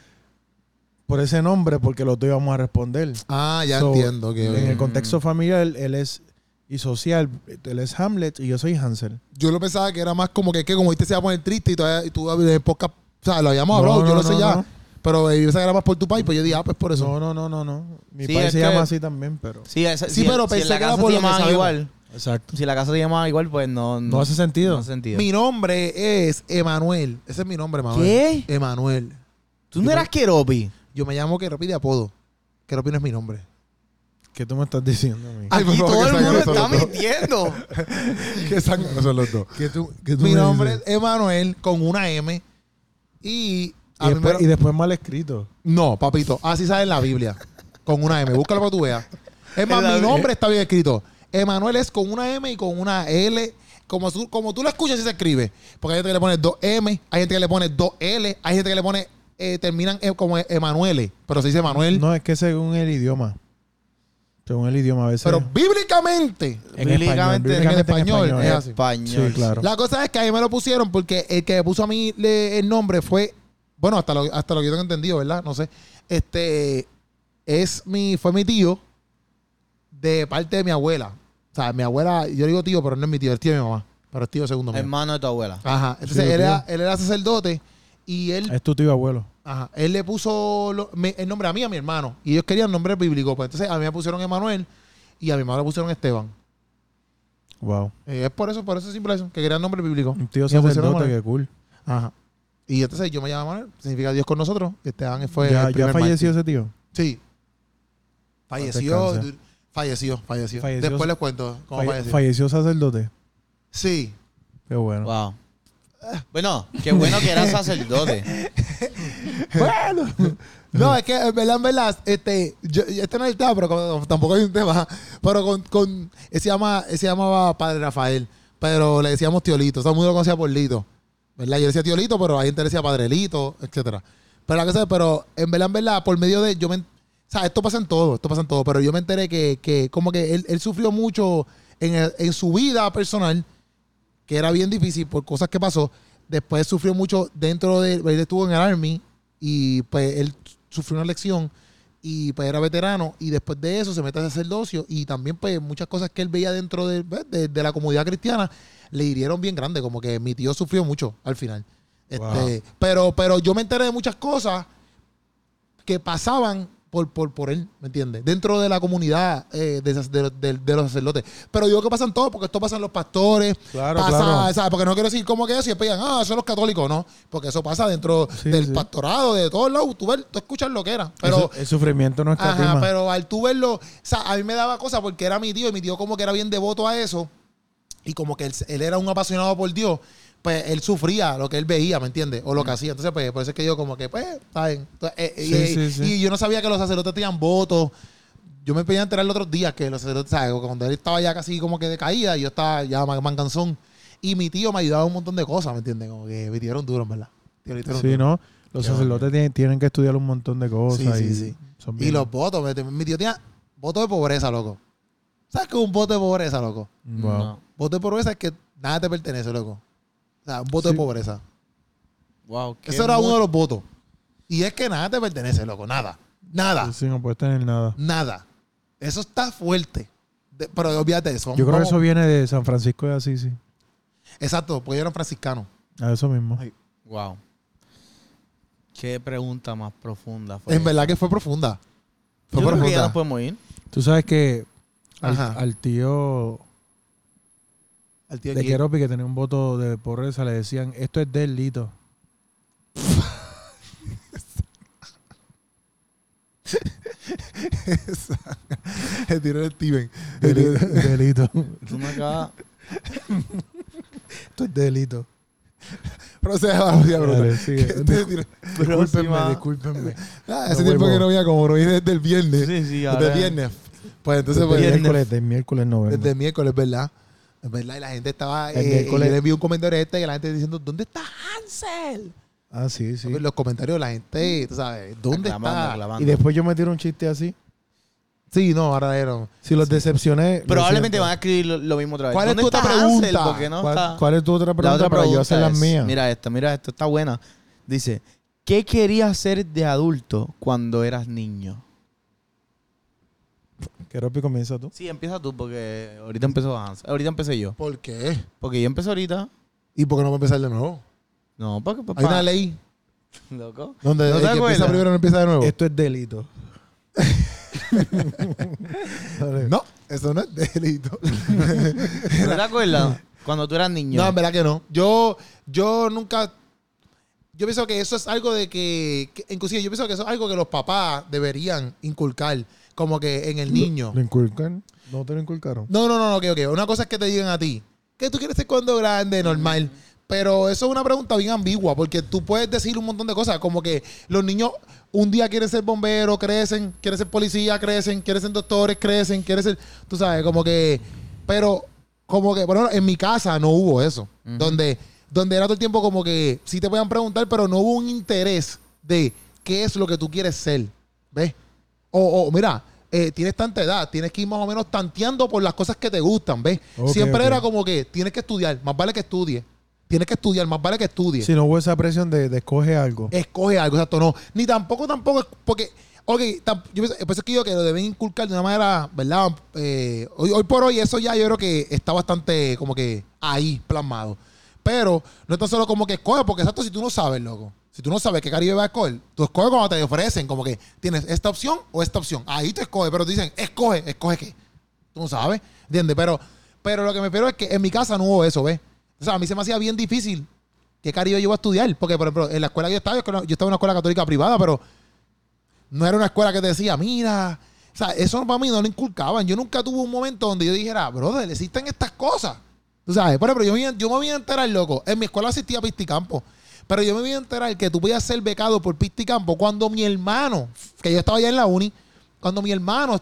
por ese nombre porque los dos íbamos a responder. Ah, ya So, entiendo. que En el contexto familiar, él, él es y social. Él es Hamlet y yo soy Hansel. Yo lo pensaba que era más como que, que como este se va a poner triste y, todavía, y tú en el podcast, o sea, lo habíamos hablado, No, yo no, lo sé no, ya. Pero eh, que era más por tu país, pues yo dije, ah, pues por eso. No, no, no, no, no. Mi Sí, país es se que- llama así también, pero. Sí, esa- Sí, si- pero si pensé en la que era casa por se lo que llamaban sabemos. igual. Exacto. Si la casa se llamaba igual, pues no... No hace sentido. No hace sentido. Mi nombre es Emanuel. Ese es mi nombre, Emanuel. ¿Qué? Emanuel. ¿Tú no eras Keropi? Yo me llamo Keropi de apodo. Keropi no es mi nombre. ¿Qué tú me estás diciendo a mí? Ay, por Aquí favor, todo que el salgan mundo está mintiendo. Qué sangre son los dos. ¿Qué tú, qué tú Mi me nombre es dices? Emanuel con una M. Y. Y después, me- y después mal escrito. No, papito. Así sale en la Biblia. Con una M. Búscalo para que tú veas. Es más, En mi nombre está bien escrito. Emanuel es con una M y con una L. Como tú, como tú lo escuchas, así se escribe. Porque hay gente que le pone dos M, hay gente que le pone dos L, hay gente que le pone. eh, terminan eh, como Emanuele. Pero se dice Emanuel. No, es que según el idioma. Según el idioma a veces. pero bíblicamente. en bíblicamente- en bíblicamente español, español, es eh. así. Español. Sí, claro. La cosa es que a mí me lo pusieron porque el que me puso a mí le- el nombre fue, bueno, hasta lo, hasta lo que yo tengo entendido, ¿verdad? No sé. Este es mi, fue mi tío de parte de mi abuela. O sea, mi abuela, yo digo tío, pero no es mi tío, es tío de mi mamá. Pero es tío segundo mío. Hermano de tu abuela. Ajá. Entonces Sí, él, era, él era sacerdote y él, Es tu tío abuelo. ajá, él le puso lo- me- el nombre a mí y a mi hermano. Y ellos querían nombre bíblico. Pues entonces a mí me pusieron Emanuel y a mi hermano le pusieron Esteban. Wow. Eh, es por eso, por eso es simple eso, que querían nombre bíblico. Un tío Y me pusieron sacerdote, Emanuel. qué cool. Ajá. Y entonces yo me llamo Manuel, significa Dios con nosotros. Esteban fue. ¿Ya, el ya falleció ese tío? Sí. Falleció. du- Falleció, falleció. Falleció. Después les cuento cómo Falle- falleció. falleció sacerdote. Sí. Qué bueno. Wow. Bueno, qué bueno que era sacerdote. bueno. No, es que en verdad, en verdad, este, yo- este no es el tema, pero como- tampoco hay un tema. Pero con, con se llama, se llamaba Padre Rafael, pero le decíamos Tiolito. Todo el mundo lo conocía por Lito. ¿Verdad? Yo decía Tiolito, pero hay gente le decía Padrelito, etcétera. Pero pero en verdad, en verdad, por medio de, yo me, o sea, esto pasa en todo, esto pasa en todo, pero yo me enteré que, que como que él, él sufrió mucho en, el- en su vida personal, que era bien difícil por cosas que pasó. Después sufrió mucho dentro de, él estuvo en el Army y pues él sufrió una lección y pues era veterano y después de eso se mete a sacerdocio y también pues muchas cosas que él veía dentro de, ¿ves? de- de la comunidad cristiana le hirieron bien grande, como que mi tío sufrió mucho al final. Este, pero, pero yo me enteré de muchas cosas que pasaban por, por, por él, ¿me entiendes? Dentro de la comunidad eh, de, de- de- de los sacerdotes. Pero digo que pasan todos, porque esto pasa en los pastores, Claro, pasa, claro. ¿sabes? Porque no quiero decir como que eso y digan, ah, son los católicos, no. Porque eso pasa dentro Sí, del sí. pastorado, de todos lados. Tú, ves, tú escuchas lo que era. Pero, el sufrimiento no ajá, escatima. pero al tú verlo, o sea, a mí me daba cosa porque era mi tío y mi tío como que era bien devoto a eso. Y como que él, él era un apasionado por Dios, pues él sufría lo que él veía, ¿me entiendes? O lo que hacía. Entonces, pues, por eso es que yo como que, pues, está bien. Entonces, eh, Sí, y, sí, sí. y yo no sabía que los sacerdotes tenían votos. Yo me pedí a enterar los otros días que los sacerdotes, ¿sabes? Cuando él estaba ya casi como que de caída, yo estaba ya man- manganzón. Y mi tío me ayudaba un montón de cosas, ¿me entiendes? Como que me tiraron duro, en verdad. Tío, me tiraron Sí, duro. ¿no? Los Qué sacerdotes tienen, tienen que estudiar un montón de cosas. Sí, sí, y sí. son Y bien- los votos, mi tío tenía voto de pobreza, loco. ¿Sabes qué es un voto de pobreza, loco? Wow. No. Voto de pobreza es que nada te pertenece, loco. O sea, un voto Sí. de pobreza. Wow. qué Eso era uno de los votos. Y es que nada te pertenece, loco. Nada. Nada. Sí, no puedes tener nada. Nada. Eso está fuerte. De- pero olvídate de eso. Yo creo que eso viene de San Francisco de Asís, sí. Exacto, porque yo era franciscano. A eso mismo. Ay. Wow. Qué pregunta más profunda fue. En verdad que fue profunda. Fue Yo creo que ya profunda. nos podemos ir. Tú sabes que al tío Al tío de aquí. Keropi que tenía un voto de pobreza le decían, esto es delito. El tiro de Steven. Delito. delito. Tú me acabas. Esto es delito. Procede a la bruta. Dale, sigue. Este tiro- Discúlpenme. Ah, ese No tiempo que no veía, como no desde el viernes. Sí, sí, Desde ahora- el viernes. Pues entonces, Desde pues, miércoles, de miércoles no desde vengo. miércoles, ¿verdad? Es verdad, y la gente estaba. El Eh, y yo le envié un comentario a este que la gente diciendo: ¿Dónde está Hansel? Ah, sí, sí. Los comentarios de la gente, tú sabes, ¿dónde Aclamando, está? aclamando. Y después yo me tiro un chiste así. Sí, no, ahora. Si los decepcioné. Probablemente van a escribir lo, lo mismo otra vez. ¿Cuál es ¿Dónde tu otra está pregunta? Hansel? ¿Por qué no ¿Cuál, está? cuál es tu otra La pregunta otra para yo pregunta hacer las mías? Mira esta, mira esto, está buena. Dice, ¿qué querías ser de adulto cuando eras niño? Keropi, comienza tú. Sí, empieza tú porque ahorita empezó Hans. Ahorita empecé yo. ¿Por qué? Porque yo empecé ahorita. ¿Y por qué no va a empezar de nuevo? No, porque papá. Hay una ley Loco. donde ¿No el te que empieza primero no empieza de nuevo. Esto es delito. No, eso no es delito. ¿No te acuerdas? Cuando tú eras niño. No, en verdad que no. Yo, yo nunca. Yo pienso que eso es algo de que, que- Inclusive, yo pienso que eso es algo que los papás deberían inculcar. Como que en el niño. ¿Lo inculcan? ¿No te lo inculcaron? No, no, no, no, ok, ok. Una cosa es que te digan a ti. ¿Qué tú quieres ser cuando grande? Normal. Pero eso es una pregunta bien ambigua. Porque tú puedes decir un montón de cosas. Como que los niños un día quieren ser bomberos, crecen. Quieren ser policía, crecen. Quieren ser doctores, crecen. Quieren ser. Tú sabes, como que. Pero, como que, ejemplo, en mi casa no hubo eso. Donde, donde era todo el tiempo como que sí te puedan preguntar, pero no hubo un interés de qué es lo que tú quieres ser. ¿Ves? O, o, mira, eh, tienes tanta edad, tienes que ir más o menos tanteando por las cosas que te gustan, ¿ves? Siempre era como que tienes que estudiar, más vale que estudie. Tienes que estudiar, más vale que estudie. Si no hubo esa presión de, de escoge algo. Escoge algo, exacto, no. Ni tampoco, tampoco, porque, ok, tam- yo pienso, es que yo que lo deben inculcar de una manera, ¿verdad? Eh, hoy, hoy por hoy eso ya yo creo que está bastante como que ahí plasmado. Pero no es tan solo como que escoge, porque exacto, si tú no sabes, loco. Si tú no sabes qué Caribe va a escoger, tú escoges cuando te ofrecen, como que tienes esta opción o esta opción. Ahí tú escoges, pero te dicen, escoge, escoge qué. Tú no sabes, ¿entiendes? Pero, pero lo que me refiero es que en mi casa no hubo eso, ¿ves? O sea, a mí se me hacía bien difícil qué Caribe yo iba a estudiar. Porque, por ejemplo, en la escuela que yo estaba, yo estaba en una escuela católica privada, pero no era una escuela que te decía, mira, o sea, eso para mí no lo inculcaban. Yo nunca tuve un momento donde yo dijera, brother, existen estas cosas. Tú sabes, por ejemplo, yo yo me voy a enterar, loco. En mi escuela asistía a Pisticampo. Pero yo me voy a enterar que tú podías ser becado por Pisticampo cuando mi hermano, que yo estaba allá en la uni, cuando mi hermano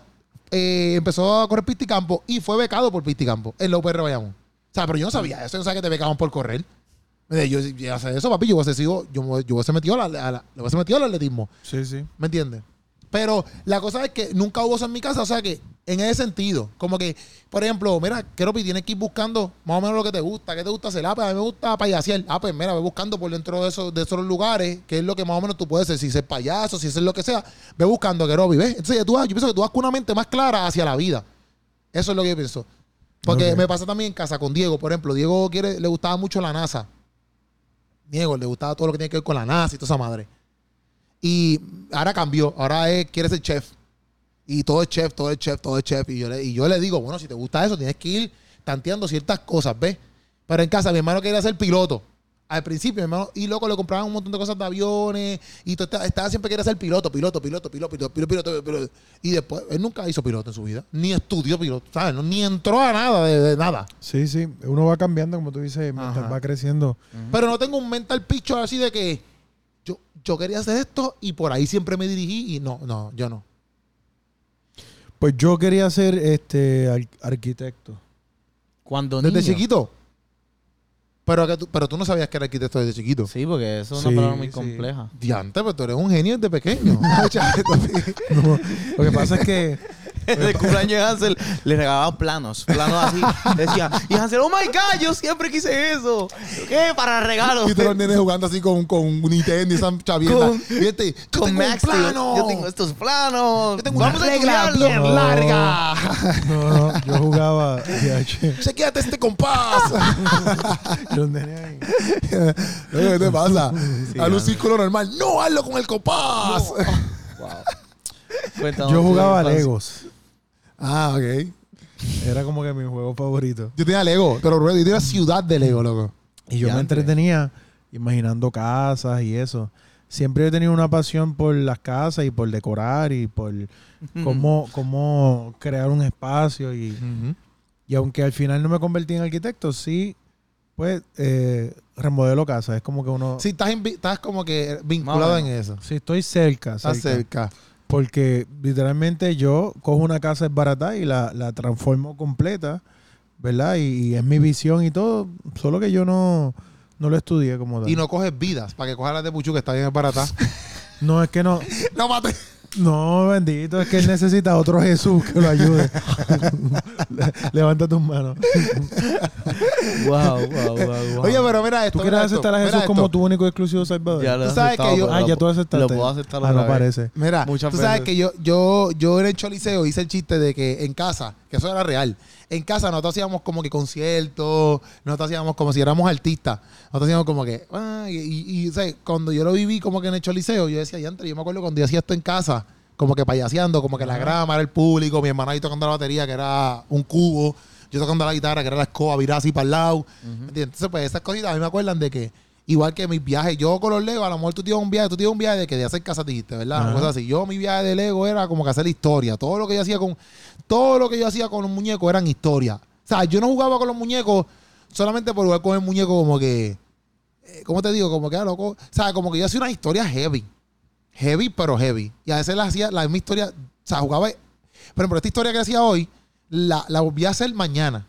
eh, empezó a correr Pisticampo y fue becado por Pisticampo en la UPR Bayamón. O sea, pero yo no sabía eso, yo no sabía que te becaban por correr. Yo, yo hacer eso, papi, yo hubiese sido, yo, yo hubiese metido a la- a la- le hubiese metido al atletismo. Sí, sí. ¿Me entiendes? Pero la cosa es que nunca hubo eso en mi casa, o sea que en ese sentido, como que, por ejemplo, mira, Keropi, tienes que ir buscando más o menos lo que te gusta, qué te gusta hacer. Ah, pues a mí me gusta payasear. Ah, pues mira, ve buscando por dentro de esos, de esos lugares, qué es lo que más o menos tú puedes ser, si ser payaso, si ser lo que sea, ve buscando, Keropi, ¿ves? Entonces ya tú, yo pienso que tú vas con una mente más clara hacia la vida. Eso es lo que yo pienso. Porque me pasa también en casa con Diego, por ejemplo. Diego quiere, le gustaba mucho la NASA. Diego le gustaba todo lo que tiene que ver con la NASA y toda esa madre. Y ahora cambió. Ahora es, quiere ser chef. Y todo es chef, todo es chef, todo es chef. Y yo, le, y yo le digo, bueno, si te gusta eso, tienes que ir tanteando ciertas cosas, ¿ves? Pero en casa, mi hermano quería ser piloto. Al principio, mi hermano, y loco, le compraban un montón de cosas de aviones. Y todo estaba, estaba siempre quería ser piloto, piloto, piloto, piloto, piloto, piloto, piloto, piloto. Y después, él nunca hizo piloto en su vida. Ni estudió piloto, ¿sabes? No, ni entró a nada, de, de nada. Sí, sí. Uno va cambiando, como tú dices, va creciendo. Pero no tengo un mental picture así de que yo, yo quería hacer esto y por ahí siempre me dirigí y no, no, yo no. Pues yo quería ser este ar- arquitecto. Cuando Desde niño. chiquito. Pero, que tú, pero tú no sabías que era arquitecto desde chiquito. Sí, porque eso es una Sí, palabra muy sí. compleja. Diante, pero tú eres un genio desde pequeño. No, lo que pasa es que el cumpleaños de Hansel le regalaban planos, planos así. Decía, y Hansel, oh my god, yo siempre quise eso. ¿Qué? Para regalos. y todos los nenes jugando así con, con Nintendo y esa chavienda. Con- yo Con tengo Max, plano. Yo tengo estos planos. Yo tengo Vamos una a regla estudiarlo. bien No. larga. no, no, yo jugaba. Chequéate este compás. Los nenes ahí. ¿Qué te pasa? Sí, Haz un círculo normal. No, hazlo con el compás. Cuéntanos Yo jugaba. Legos. Ah, ok. Era como que mi juego favorito. Yo tenía Lego, pero Rubén, yo tenía ciudad de Lego, loco. Y yo me entretenía imaginando casas y eso. Siempre he tenido una pasión por las casas y por decorar y por cómo, cómo crear un espacio. Y, y aunque al final no me convertí en arquitecto, sí, pues eh, remodelo casas. Es como que uno... Sí, estás, invi- estás como que vinculado en eso. Sí, estoy cerca, Estás cerca. cerca. Porque literalmente yo cojo una casa barata y la, la transformo completa, ¿verdad? Y, y es mi visión y todo, solo que yo no, no lo estudié como tal. Y no coges vidas para que cojas las de Puchu que está bien barata. No, es que no. no mate. No, bendito, es que él necesita otro Jesús que lo ayude. Le- Levanta tus manos. Wow, wow, wow, wow. Oye, pero mira esto. ¿Tú quieres esto, aceptar a Jesús como esto. tu único y exclusivo salvador? ya lo Tú sabes aceptado, que yo- pero Ah, lo- ya tú aceptaste. Lo puedo aceptar Ah, no vez. parece. Mira, Muchas tú sabes que yo, yo, yo en el Choliseo hice el chiste de que en casa, que eso era real, en casa nosotros hacíamos como que conciertos, nosotros hacíamos como si éramos artistas, nosotros hacíamos como que, ah, y, y- y, o sea, cuando yo lo viví como que en el Choliseo, yo decía, yantre, yo me acuerdo cuando yo hacía esto en casa, como que payaseando, como que la grama era el público, mi hermano ahí tocando la batería, que era un cubo, yo tocando la guitarra, que era la escoba, virar así para el lado. ¿entiendes? Entonces, pues esas cositas a mí me acuerdan de que, igual que mis viajes, yo con los Legos, a lo mejor tú tienes un viaje, tú tienes un viaje de que de hacer casa dijiste, ¿verdad? Una Ajá. cosa así. Yo, mi viaje de Lego era como que hacer historia. Todo lo que yo hacía con, todo lo que yo hacía con los muñecos eran historia. O sea, yo no jugaba con los muñecos solamente por jugar con el muñeco como que, eh, ¿cómo te digo? Como que, ah, loco. O sea, como que yo hacía una historia heavy. Heavy, pero heavy. Y a veces la hacía la misma historia. O sea, jugaba. Por ejemplo, esta historia que hacía hoy, la, la volví a hacer mañana.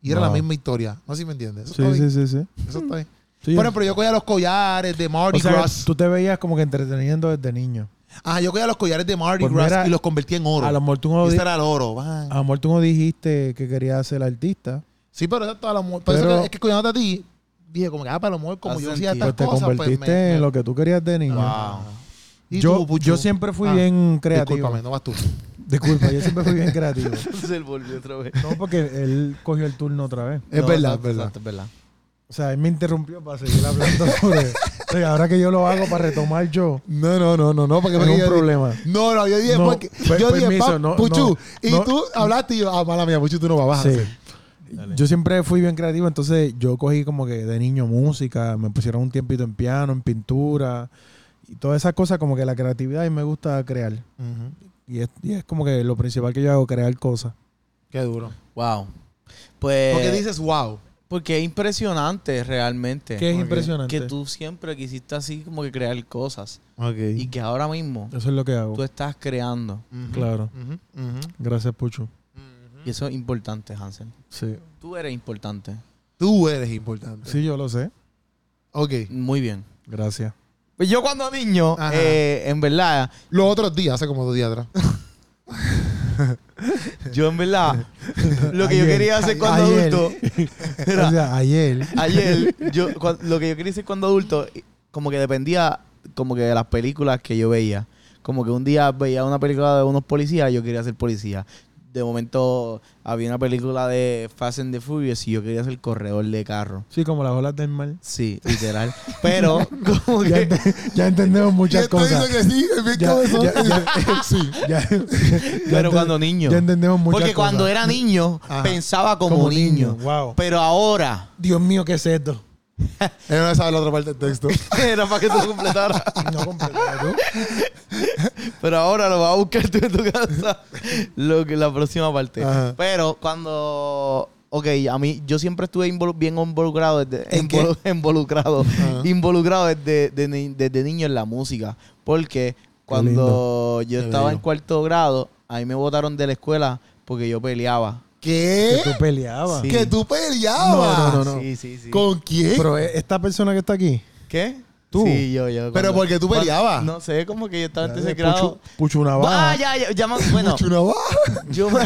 Y era la misma historia. No sé si me entiendes. Eso Sí, sí, sí, sí. Eso está bien. Sí. Por ejemplo, yo cogía los collares de Mardi o sea, Gras. tú te veías como que entreteniendo desde niño. Ah, yo cogía los collares de Mardi Pues Gras mira, y los convertía en oro. A lo mejor tú no, Y di- ese era el oro. van. a lo mejor tú no dijiste que querías ser artista. Sí, pero exacto, a lo mejor. Por eso Pero- que- es que cuidándote a ti, dije como que, ah, pero a lo mejor como Hace yo hacía sentido. estas Pues te cosas, pues convertiste me- en lo que tú querías de niño. Wow. ¿Y Yo, tú, Puchu? yo siempre fui Ah, bien creativo. Discúlpame, no vas tú. Disculpa, yo siempre fui bien creativo. Se volvió otra vez. No, porque él cogió el turno otra vez. Es No, verdad, exacto, es verdad. O sea, él me interrumpió para seguir hablando sobre... Oye, ahora que yo lo hago para retomar yo, No, no, no, no, no, porque es un problema. No, no, yo dije, No, porque, per- yo dije, permiso, pa, no, Puchu, no, y no. tú hablaste y yo, ah, mala mía, Puchu, tú no vas, a Sí. hacer. Yo siempre fui bien creativo, entonces yo cogí como que de niño música, me pusieron un tiempito en piano, en pintura y todas esas cosas como que la creatividad y me gusta crear. Y es, y es como que lo principal que yo hago, crear cosas. Qué duro. Wow. Pues. Porque dices, wow. Porque es impresionante realmente. ¿Qué es impresionante? Que tú siempre quisiste así como que crear cosas. Ok. Y que ahora mismo Eso es lo que hago. tú estás creando. Claro. Gracias, Pucho. Y eso es importante, Hansel. Sí. Tú eres importante. Tú eres importante. Sí, yo lo sé. Ok. Muy bien. Gracias. Pues yo cuando niño, eh, en verdad, Los otros días, hace como dos días atrás. yo en verdad, lo que yo quería hacer cuando Ayer. adulto, era- O sea, ayer. ayer, yo, lo que yo quería hacer cuando adulto, como que dependía como que de las películas que yo veía. Como que un día veía una película de unos policías y yo quería ser policía. De momento había una película de Fast and the Furious y yo quería ser corredor de carro. Sí, como las olas del mar. Sí, literal. Pero, como Ya, que... ente- ya entendemos muchas cosas. que sí, es Ya, ya, ya. sí. Ya, Pero cuando niño. Ya entendemos muchas Porque cuando cosas. era niño, Ajá. pensaba como, niño. Wow. Pero ahora, Dios mío, ¿qué es esto? Él no sabe la otra parte del texto. era para que tú completaras. No completaba tú. Pero ahora lo vas a buscar tú en tu casa. Lo que la próxima parte. Ajá. Pero cuando. Ok, a mí, yo siempre estuve involu- bien involucrado desde. ¿En qué? involu- Involucrado. Ajá. Involucrado desde, de desde niño en la música. Porque cuando yo estaba en cuarto grado, a mí me botaron de la escuela porque yo peleaba. ¿Qué? Que tú peleabas. Sí. Que tú peleabas. No, no, no. Sí, sí, sí. ¿Con quién? Pero eh, esta persona que está aquí. ¿Qué? Tú. Sí, yo, yo. Pero cuando- porque tú peleabas. No sé, como que yo estaba en tercer grado. Puchu Navaja. Ah, ya, ya, ya me- bueno, Mucho navaja. yo me,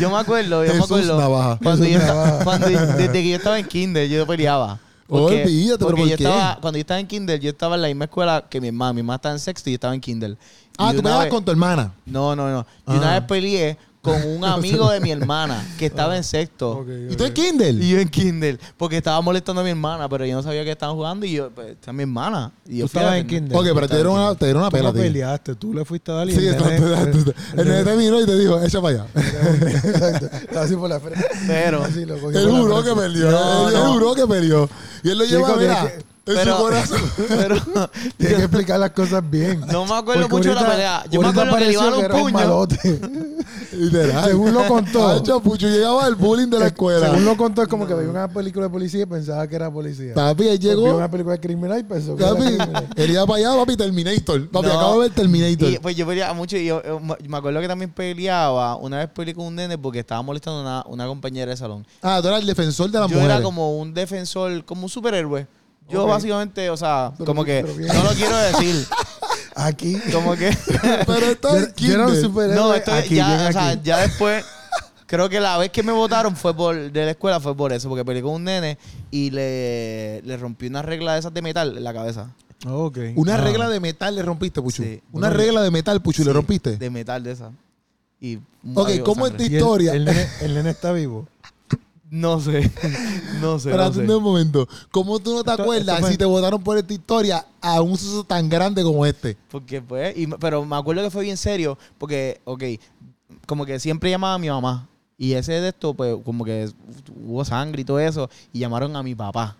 yo me acuerdo, yo me Jesús acuerdo. Navaja. Cuando Jesús yo, Navaja. cuando yo- desde que yo estaba en kinder, yo peleaba. Porque, Olvídate, porque ¿por yo qué? estaba, cuando yo estaba en kinder, yo estaba en la misma escuela que mi hermana. Mi hermana estaba en sexto y yo estaba en kinder. Ah, Y tú peleabas con tu hermana. No, no, no. Y Ah. una vez peleé con un amigo de mi hermana que estaba en sexto. Ok, ¿Y tú en Kindle? Y yo en Kindle, porque estaba molestando a mi hermana, pero yo no sabía que estaban jugando y yo, pues, esta es mi hermana. Y yo Tú a estabas en. Kindle. Ok, pero te dieron una, te dieron una Tú pela, no tío. peleaste, tú le fuiste a dar y Sí, el nene- exacto. El nene te miró y te dijo, echa para allá. Exacto. Así por la frente. Pero, Él juró que perdió. Él, juró que perdió. Y él lo lleva, mira, que- en pero, su corazón. pero Tienes que explicar las cosas bien. no me acuerdo Porque mucho de la pelea. Yo me acuerdo que le iban un era puño. malote. Literal. Según lo contó. Pucho llegaba al bullying de la escuela. Según lo contó, es como que veía una película de policía y pensaba que era policía. Papi, él Vio llegó. una película de criminal y pensó que era Papi, criminal. él iba para allá, papi, Terminator. Papi, No. acabo de ver Terminator. Y pues yo peleaba mucho y yo, yo me- acuerdo que también peleaba. Una vez peleé con un nene porque estaba molestando a una, una compañera de salón. Ah, tú eras el defensor de las yo mujeres. era como un defensor, como un superhéroe. Yo básicamente, o sea, Pero- como que no lo quiero decir. Aquí. Como que. Pero Yo un kinder. superhéroe. No, esto es aquí, ya, o sea, aquí. ya después. Creo que la vez que me votaron fue por de la escuela fue por eso, porque peleé con un nene y le, le rompí una regla de esas de metal en la cabeza. Ok. Una Ah. regla de metal le rompiste, Puchu. Sí. Una Bueno, regla de metal, Puchu, le Sí, rompiste. De metal de esa. Y Ok, ¿cómo es tu ¿Y el- historia? El, nene, el nene está vivo. No sé. No sé. Espérate no sé. un momento. ¿Cómo tú no te Esto- acuerdas esto si te votaron por esta historia a un suceso tan grande como este? Porque pues, y- pero me acuerdo que fue bien serio, porque, ok, como que siempre llamaba a mi mamá. Y ese de esto, pues, como que hubo sangre y todo eso, y llamaron a mi papá.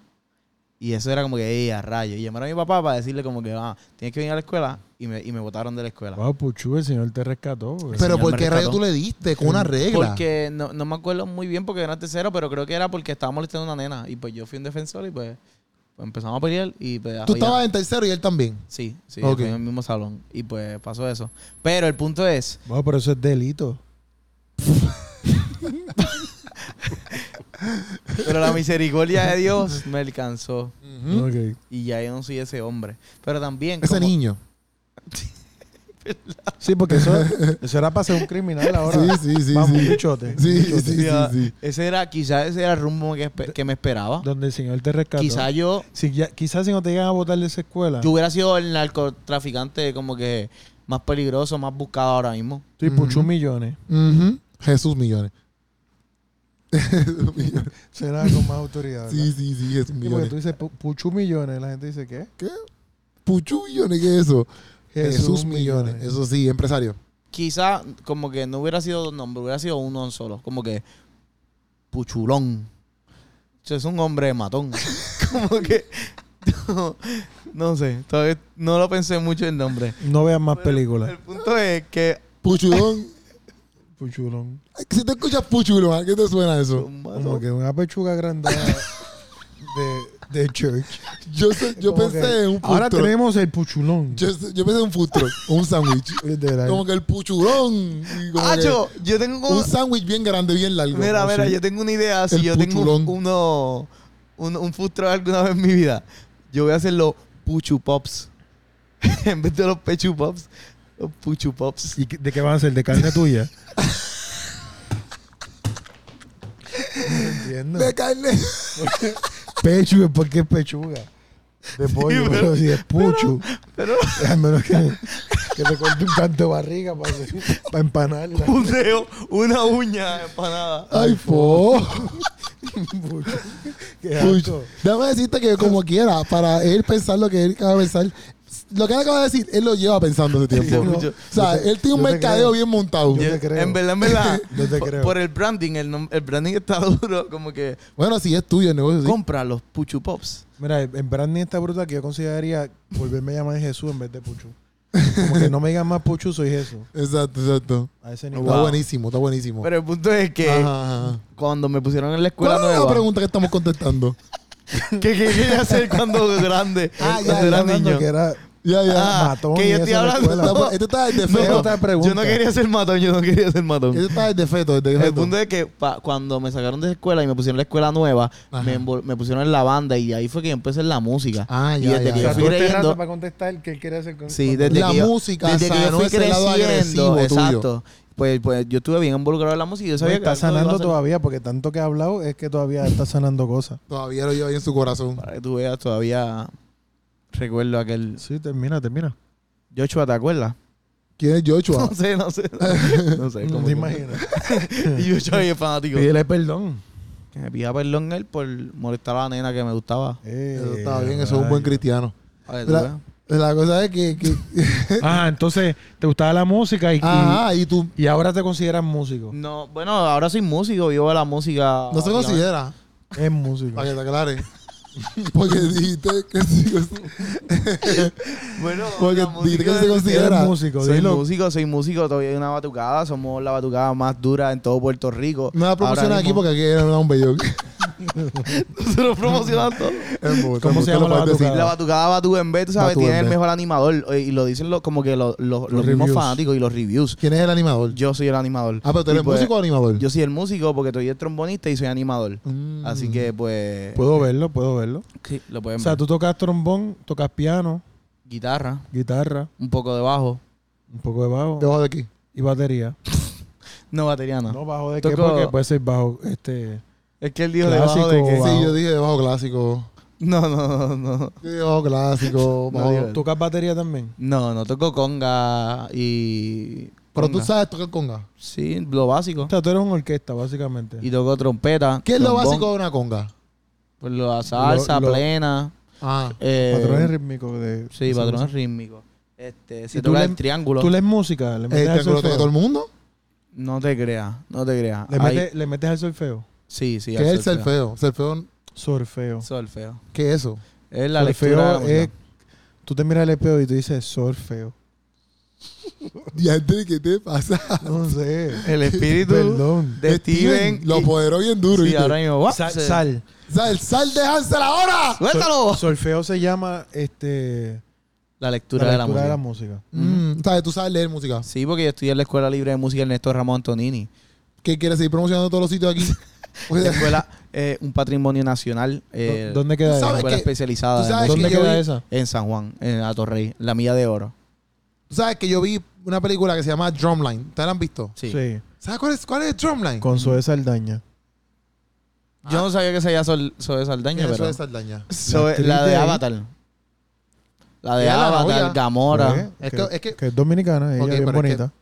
Y eso era como que, ey, a rayo. Y llamaron a mi papá para decirle como que, ah, tienes que venir a la escuela, y me, y me botaron de la escuela. Wow, Puchu, el señor te rescató. Pero ¿por qué rayo tú le diste? Con una regla. Porque no, no me acuerdo muy bien porque era tercero, pero creo que era porque estaba molestando a una nena. Y pues yo fui un defensor y pues, pues empezamos a pelear y pues... Tú estabas en tercero y él también. Sí, sí, en el mismo salón. Y pues pasó eso. Pero el punto es... Wow, pero eso es delito. Pero la misericordia de Dios me alcanzó. Ok. Y ya yo no soy ese hombre. Pero también. Ese como- niño. Sí, porque eso, eso era para ser un criminal ahora. Sí, sí, sí, Vamos, sí. un bichote. Sí, sí. Ese era, quizás ese era el rumbo que, espe- que me esperaba. Donde el señor te rescató. Quizás yo, Si ya- quizás si no te llegan a votar de esa escuela. yo hubiera sido el narcotraficante como que más peligroso, más buscado ahora mismo. Sí, Puchu Ujú. millones. Ujú. Jesús millones. Jesús millones. Será con más autoridad. Sí, sí, sí, Jesús Sí, porque tú dices Pu- Puchu millones, la gente dice ¿qué? ¿Qué? Puchu millones, ¿qué es eso? Jesús, millones. Eso sí, empresario. Quizás como que no hubiera sido dos nombres, hubiera sido uno solo. Como que Puchulón. O sea, es un hombre matón. como que... No, no sé, todavía no lo pensé mucho el nombre. No veas más Pero películas. El punto es que Puchulón. Puchulón. si te escuchas Puchulón, ¿a qué te suena eso? Como que una pechuga grande de, de church. Yo, sé- yo Como pensé que en un food Ahora truck. tenemos el puchulón. Yo, yo pensé en un food truck, un sándwich. Literal. Como que el puchulón. y como que ¡Acho! Yo tengo... un sándwich bien grande, bien largo. Mira, ¿no? mira, yo tengo una idea. Si El yo tengo puchulón. uno, un, un food truck alguna vez en mi vida, yo voy a hacer los Puchu Pops. en vez de los Pechu Pops, los Puchu Pops. ¿Y de qué van a ser? ¿De carne tuya? no entiendo. De carne. Pechu, ¿por qué pechuga? De pollo, pero- pero, si es puchu. Pero A menos que, que te corte un canto de barriga para, para empanarla. un dedo, una uña empanada. Ay, fo. Puchu. Qué Puch. asco. Déjame decirte que como quiera, para él pensar lo que él acaba de pensar, lo que él acaba de decir, él lo lleva pensando ese tiempo. Sí, o mucho. sea, Yo te- él tiene un yo mercadeo creo. bien montado. Yo Yo- te creo. En verdad, en verdad, Yo te por, creo. por el branding, el, el branding está duro, como que Bueno, si es tuyo el negocio, sí. compra los Puchu Pops. Mira, en branding está brutal que yo consideraría volverme a llamar Jesús en vez de Puchu. Como que no me digan más Puchu, soy Jesús. Exacto, exacto. A ese Está nivel. Wow. buenísimo, está buenísimo. Pero el punto es que Ajá, ajá. cuando me pusieron en la escuela ¿Cuál es la nueva, pregunta que estamos contestando? ¿Qué, quería hacer cuando grande? Ah, cuando ya, era niño? que era Ya, ya. Ah, matón que y yo estoy hablando- Este está de feto. Yo no quería ser matón, yo no quería ser matón. Este está de feto, de El punto es que pa- cuando me sacaron de la escuela y me pusieron en la escuela nueva, me, me pusieron en la banda y ahí fue que yo empecé en la música. Ah, y ya, desde ya, que O ya. yo fui creyendo, rato para contestar qué él quiere hacer con Sí, con- desde La que yo- música desde que yo fui creciendo, exacto. Pues, pues yo estuve bien involucrado en la música y yo sabía está que algo iba a sanando todavía, porque tanto que ha hablado es que todavía está sanando cosas. Todavía lo lleva ahí en su corazón. Para que tú veas, todavía recuerdo aquel... Sí, termina, termina. Joshua, ¿te acuerdas? ¿Quién es Joshua? No sé, no sé. No sé. No cómo te que- imaginas. y Joshua es fanático. Pídele perdón. Que me pida perdón él por molestar a la nena que me gustaba. Eh, Eso está bien, eso es un buen cristiano. A ver, tú La, cosa es que... que Ah, entonces te gustaba la música y, y- ajá, y tú... y ahora te consideras músico. No, bueno, ahora soy músico, vivo de la música. No se considera, Es músico. para que te aclare. Porque dijiste que sí. Bueno, Porque la dijiste que música se considera. Eres músico, Soy dilo. músico, soy músico, todavía hay una batucada, somos la batucada más dura en todo Puerto Rico. No la promocionas Ahora aquí mismo- porque aquí era un bellón. Nosotros promocionamos todo. ¿Cómo se llama la batucada? La batucada Batu en B, tú sabes, Batu tiene en el mejor animador. eh, Y lo dicen lo- como que lo- lo- los, mismos reviews. fanáticos y los reviews. ¿Quién es el animador? Yo soy el animador. Ah, pero tú Y eres pues, músico o animador. Yo soy el músico porque soy el trombonista y soy animador. Mm. Así que, pues. Puedo verlo, puedo verlo. Sí, lo pueden O sea, ver. tú tocas trombón, tocas piano, Guitarra, guitarra, un poco de bajo. un poco de bajo Debajo de aquí. y batería. No, batería no. No, bajo de qué Toco- porque puede ser bajo este Es que él dijo Clásico, debajo de que... Sí, yo dije debajo clásico. No, no, no, no. Sí, Debajo clásico. No bajo-. ¿Tocas batería también? No, no toco conga y... Pero tú sabes tocar conga. Sí, lo básico. O sea, tú eres una orquesta, básicamente. Y toco trompeta. ¿Qué es lo básico de una conga? Pues la salsa, Lo- lo- plena. Ah. eh, Patrones rítmicos de... Sí, patrones rítmicos. Este, se ¿Y tú toca le- el triángulo. ¿Tú lees música? ¿Le ¿El metes al triángulo toca solfeo? todo el mundo? No te creas, no te creas. ¿Le, metes, ¿Le metes al solfeo? Sí, sí. ¿Qué al es el solfeo. solfeo? Solfeo. ¿Qué es eso? Es la lectura de la es... Tú te miras el espejo y tú dices solfeo. Ya ¿qué te pasa? No sé. El espíritu Perdón. de Steven. Lo y- apoderó bien duro. Sí, ¿viste? ahora mismo. Sal. Sal. Sal, sal de Hansel ahora. ¡Suéltalo! Solfeo se llama este La lectura, la de, la lectura música. de la música. Mm, ¿Sabes? Tú sabes leer música. Sí, porque yo estudié en la Escuela Libre de Música Ernesto Ramón Antonini. ¿Qué quieres seguir promocionando todos los sitios aquí? La sea, escuela, eh, un patrimonio nacional. Eh, ¿Dónde queda esa? escuela que- especializada tú sabes. ¿Dónde que queda vi- esa? en San Juan, en Atorrey, la Milla de Oro. Tú sabes que yo vi una película que se llama Drumline. ¿Ustedes la han visto? Sí. Sí. ¿Sabes cuál es, cuál es Drumline? Con Zoe Saldaña. Yo no sabía que se llama Zoe Saldaña, pero. es Saldaña. Zoe- actriz la de. Avatar. La de Ella la Avatar. Gamora. Es que, que- es que- que es dominicana, ella Ok, es bien pero es que- bonita.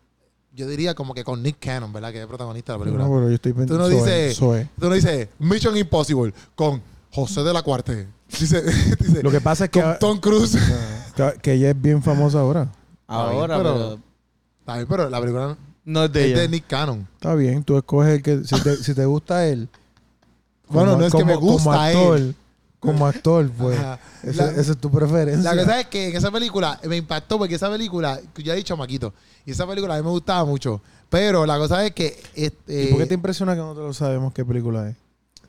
Yo diría como que con Nick Cannon, ¿verdad? Que es el protagonista de la película. No, pero yo estoy Tú no pensando. Dices-. Tú no dices Mission Impossible con José de la Cuarte. Dice, dice Lo que pasa es que, con Tom Cruise. que, que ella es bien famosa ahora. Ahora, pero- pero. Está bien, pero la película No es de es ella. de Nick Cannon. Está bien, tú escoges el que. Si te, si te gusta él. Bueno, como- no es que me gusta como actor, él. Como actor, pues. Esa es tu preferencia. La cosa es que en esa película me impactó porque esa película, ya he dicho Maquito, y esa película a mí me gustaba mucho. Pero la cosa es que. Este, ¿Y por qué te impresiona que nosotros no sabemos qué película es?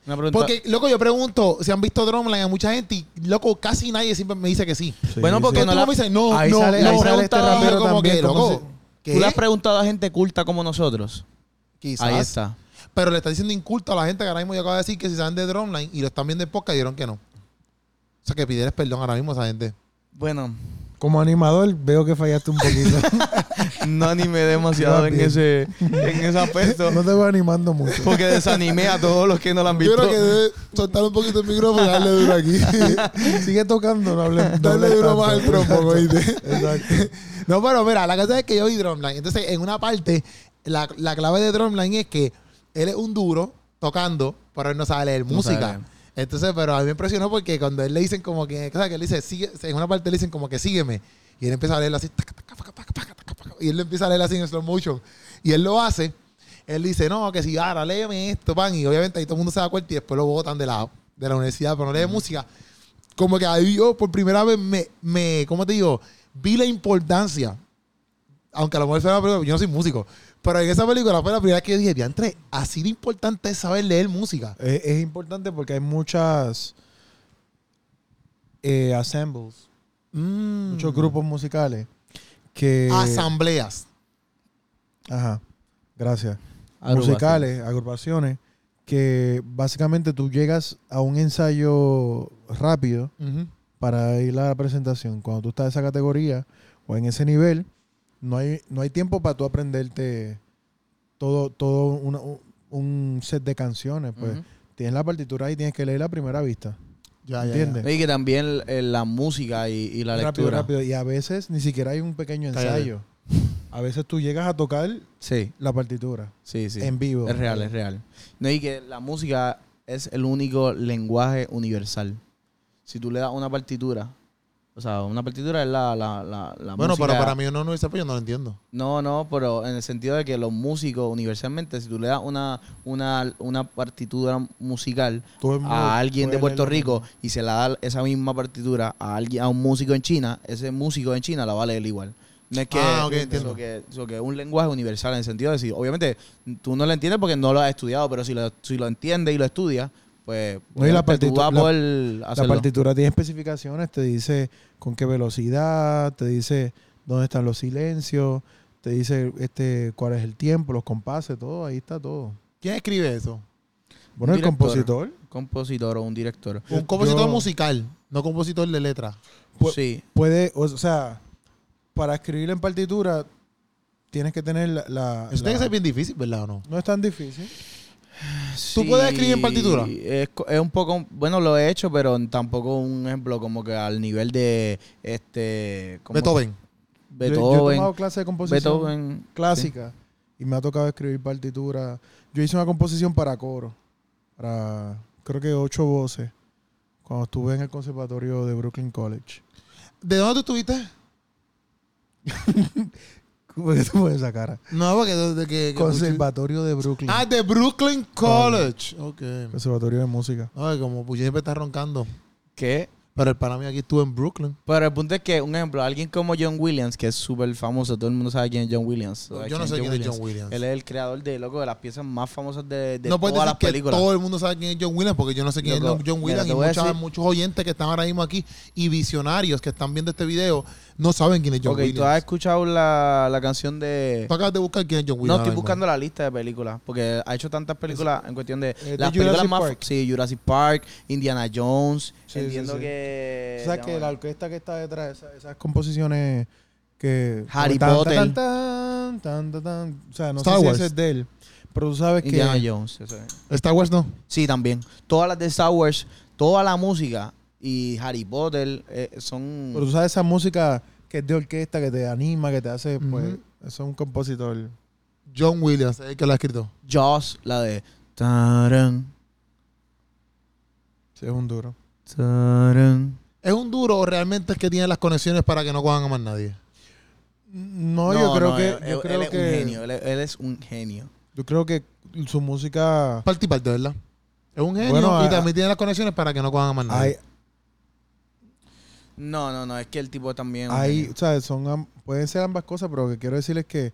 Una pregunta. porque, loco, yo pregunto si han visto Drumline a mucha gente y, loco, casi nadie siempre me dice que sí. Sí, Bueno, porque no la- me dice, no, Ahí no, sale- no, ahí sale no, este rapero como también, que, ¿cómo loco. ¿Tú le has preguntado a gente culta como nosotros? Quizás. Ahí está. Pero le está diciendo inculto a la gente que ahora mismo yo acabo de decir que si saben de Drumline y lo están viendo en podcast dijeron que no. O sea, que pidieras perdón ahora mismo a esa gente. Bueno, Como animador, veo que fallaste un poquito. no animé demasiado en ese, en ese aspecto. no te voy animando mucho. Porque desanimé a todos los que no lo han Yo visto. creo que debe soltar un poquito el micrófono y darle duro aquí. Sigue tocando, no hables. no darle hables duro más al trompo, ¿oíste? Exacto. No, pero mira, la cosa es que yo vi Drumline. Entonces, en una parte, la, la clave de Drumline es que él es un duro tocando, pero él no sabe leer sabe música. leer. Entonces, pero a mí me impresionó porque cuando él le dicen como que, o sea, que él dice, sigue, en una parte le dicen como que sígueme. Y él empieza a leerlo así, taca, taca, taca, y él empieza a leer así en slow motion. Y él lo hace. Él dice, no, que si ahora léeme esto, pan. Y obviamente ahí todo el mundo se da cuenta y después lo botan de la, de la universidad, pero no lee música. Como que ahí yo por primera vez me, me, ¿cómo te digo? Vi la importancia aunque a lo mejor película, yo no soy músico, pero en esa película fue la primera vez que yo dije, diantre, así de importante es saber leer música. Es, es importante porque hay muchas eh, assembles, Mm. muchos grupos musicales que. Asambleas. Ajá. Gracias. Agrupación. musicales, agrupaciones, que básicamente tú llegas a un ensayo rápido para ir a la presentación. Cuando tú estás en esa categoría o en ese nivel, no hay, no hay tiempo para tú aprenderte todo, todo una- un, un set de canciones. Pues tienes la partitura y tienes que leer la primera vista. Ya, ¿Entiendes? ya. Y que también eh, la música y, y la rápido, lectura. rápido. Y a veces ni siquiera hay un pequeño Cállate. ensayo. A veces tú llegas a tocar Sí, la partitura sí, sí. en vivo. Es real, es real. No, y que la música es el único lenguaje universal. Si tú le das una partitura, o sea, una partitura es la, la, la, la Bueno, música. pero para mí no es yo no lo entiendo. No, no, pero en el sentido de que los músicos universalmente, si tú le das una, una, una partitura musical mundo a alguien de Puerto Rico y se la da esa misma partitura a alguien a un músico en China, ese músico en China la va a leer igual. No es que, Ah, ok, eso entiendo. que, es un lenguaje universal en el sentido de decir, obviamente tú no lo entiendes porque no lo has estudiado, pero si lo, si lo entiendes y lo estudias, pues No, y la obviamente tú partitu- vas a la- poder La partitura tiene especificaciones, te dice con qué velocidad, te dice dónde están los silencios, te dice este cuál es el tiempo, los compases, todo, ahí está todo. ¿Quién escribe eso? Bueno, el director. compositor. compositor o un director. Un Yo- compositor yo- musical, no compositor de letra. Pu- sí. Puede, o sea, para escribir en partitura tienes que tener la... la- Eso tiene que ser bien difícil, ¿verdad o no? No es tan difícil. ¿Tú puedes escribir en partitura? Es, es un poco, bueno, lo he hecho, pero tampoco un ejemplo como que al nivel de este ¿cómo? Beethoven. Yo- Yo, he Beethoven, tomado clase de composición Beethoven, clásica y me ha tocado escribir partitura. Yo hice una composición para coro, para creo que ocho voces, cuando estuve en el conservatorio de Brooklyn College. ¿De dónde tú estuviste? ¿Cómo que tú pones esa cara? No, porque de que... que- Conservatorio de Brooklyn. Ah, de Brooklyn College. Ok. Conservatorio de música. Ay, como Puchi siempre está roncando. ¿Qué? Pero el pana mío aquí estuvo en Brooklyn. Pero el punto es que, un ejemplo, alguien como John Williams, que es súper famoso, todo el mundo sabe quién es John Williams. ¿sabes Yo no sé quién es John Williams. Él es el creador de, loco, de las piezas más famosas de, de no todas decir las que películas. todo el mundo sabe quién es John Williams porque yo no sé quién Loco, es John Williams y muchas- decir- muchos oyentes que están ahora mismo aquí y visionarios que están viendo este video no saben quién es John ok, ¿tú has Williams. escuchado la, la canción de... Tú acabas de buscar quién es John Williams. No, estoy buscando la lista de películas, porque ha hecho tantas películas en cuestión de... de las películas más... Park. Sí, Jurassic Park, Indiana Jones, Sí, entiendo sí, sí. Que... O sea, que la orquesta que está detrás, esa- esas composiciones que... Harry tan, Potter. tan, tan, tan, tan, tan. O sea, no Star sé si Wars. ese es de él. Pero tú sabes que... Indiana Jones, eso es. Star Wars no. Sí, también. Todas las de Star Wars, toda la música y Harry Potter eh, son... Pero tú sabes esa música que es de orquesta, que te anima, que te hace... Pues, eso es un compositor. John Williams, el que lo ha escrito. Jaws, la de... Taran, Sí, es un duro. ¿Es un duro o realmente es que tiene las conexiones para que no cojan a más nadie? No, yo creo no, que... Él, yo él creo es que, un genio, él, es- él es un genio. Yo creo que su música... Parte y parte, ¿verdad? Es un genio Bueno, y a- también tiene las conexiones para que no cojan a más nadie. Hay, No, no, no, es que el tipo también... genio. o sea, son, am- pueden ser ambas cosas, pero lo que quiero decir es que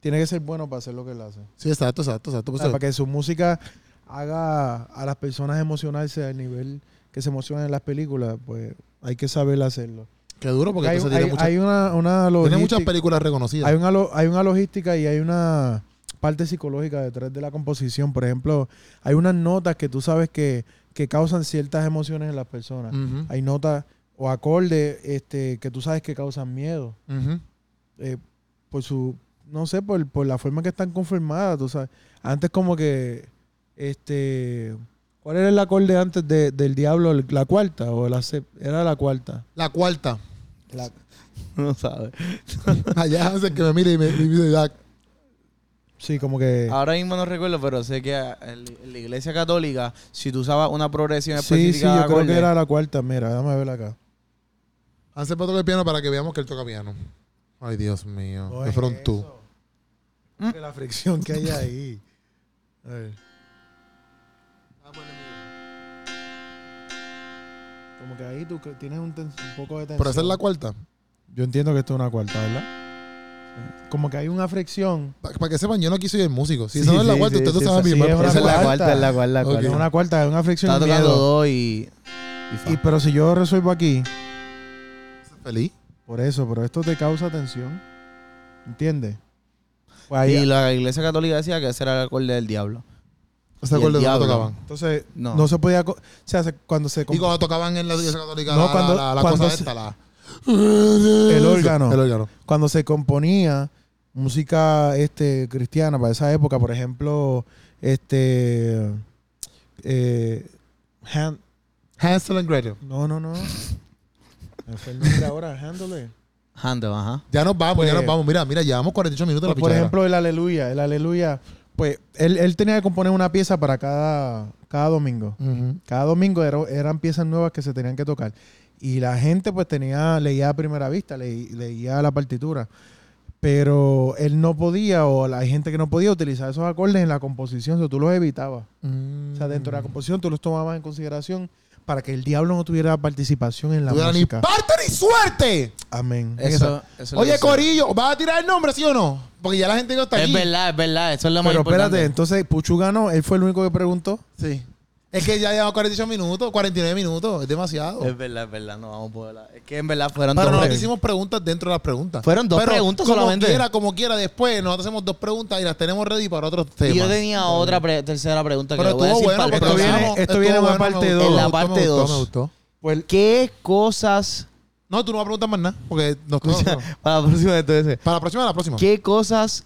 tiene que ser bueno para hacer lo que él hace. Sí, exacto, exacto, exacto. O Pues, sea, para que su música haga a las personas emocionarse al nivel que se emocionan en las películas, pues hay que saber hacerlo. Qué duro porque hay, entonces tiene, hay- muchas- hay una, una tiene muchas películas reconocidas. hay, una, hay una logística y hay una parte psicológica detrás de la composición. Por ejemplo, hay unas notas que tú sabes que, que causan ciertas emociones en las personas. Hay notas o acordes este, que tú sabes que causan miedo. eh, por su, no sé, por, por la forma que están conformadas, tú sabes. Antes como que, este, ¿cuál era el acorde antes de- del diablo? ¿La cuarta o la Era la cuarta. La cuarta. La- No sabe. Allá hace que me mire y me, y me dice, sí, como que... Ahora mismo no recuerdo, pero sé que en en la iglesia católica, si tú usabas una progresión sí, sí, específica yo de creo que era la cuarta. Mira, déjame ver acá. Hace para tocar el piano para que veamos que él toca piano. Ay, Dios mío. No ¿Qué es fueron tú? eso. Que La fricción que hay ahí. A ver. Como que ahí tú tienes un, un poco de tensión. Pero esa es la cuarta. Yo entiendo que esto es una cuarta, ¿verdad? Como que hay una fricción. Para que sepan, yo no quise ser músico. Si Sí, eso no es la cuarta, sí, ustedes sí, saben sí, bien. es pero una esa Esa es la cuarta. es la cuarta, la Ok. cuarta. Es una cuarta, es una fricción de tocando miedo. dos y... y fa. Y, pero si yo resuelvo aquí, Feliz. por eso, pero esto te causa tensión. ¿Entiendes? Pues Y ahí, la iglesia católica decía que ese era el acorde del diablo. ¿Se Y el acuerdan de diablo. tocaban? entonces, No. no. se podía. O sea, se- cuando se. Y cuando tocaban en la iglesia católica, No, la, cuando- la, la cuando cosa se- esta, la... El órgano. El órgano. cuando se componía música este cristiana para esa época, por ejemplo, este eh, Han- Hansel and Gretel. no, no, no. Me fue el nombre ahora, Handle It. Handel, ajá. Ya nos vamos, ya Pues- nos vamos. Mira, mira, llevamos 48 minutos Pues, la por ejemplo, el Aleluya, el Aleluya, pues él, él tenía que componer una pieza para cada, cada domingo. Cada domingo era- eran piezas nuevas que se tenían que tocar. Y la gente pues tenía, leía a primera vista, leí- leía la partitura. Pero él no podía, o la- hay gente que no podía utilizar esos acordes en la composición, o sea, tú los evitabas. O sea, dentro de la composición tú los tomabas en consideración para que el diablo no tuviera participación en la tuviera ni música. parte ni suerte. Amén. Eso, eso lo Oye. Corillo, ¿vas a tirar el nombre, sí o no? Porque ya la gente no está Es aquí. verdad, es verdad. Eso es lo más Pero importante. espérate, entonces Puchu ganó, él fue el único que preguntó. Sí. Es que ya llevamos 48 minutos, 49 minutos. Es demasiado. Es verdad, es verdad. No vamos a poder. Es que en verdad fueron Pero dos. nosotros pre- hicimos preguntas dentro de las preguntas. Fueron dos Pero preguntas como solamente. quiera, como quiera, después nosotros hacemos dos preguntas y las tenemos ready para otros temas. Y yo tenía otra pre- tercera pregunta que Pero le voy a decir bueno para el Esto viene- esto viene en la bueno, parte me dos. gustó, En la parte me gustó, dos. Me gustó. Pues, ¿Qué cosas. No, tú no vas a preguntar más nada. Porque nos no, no. para la próxima entonces. Para la próxima, la próxima. ¿Qué cosas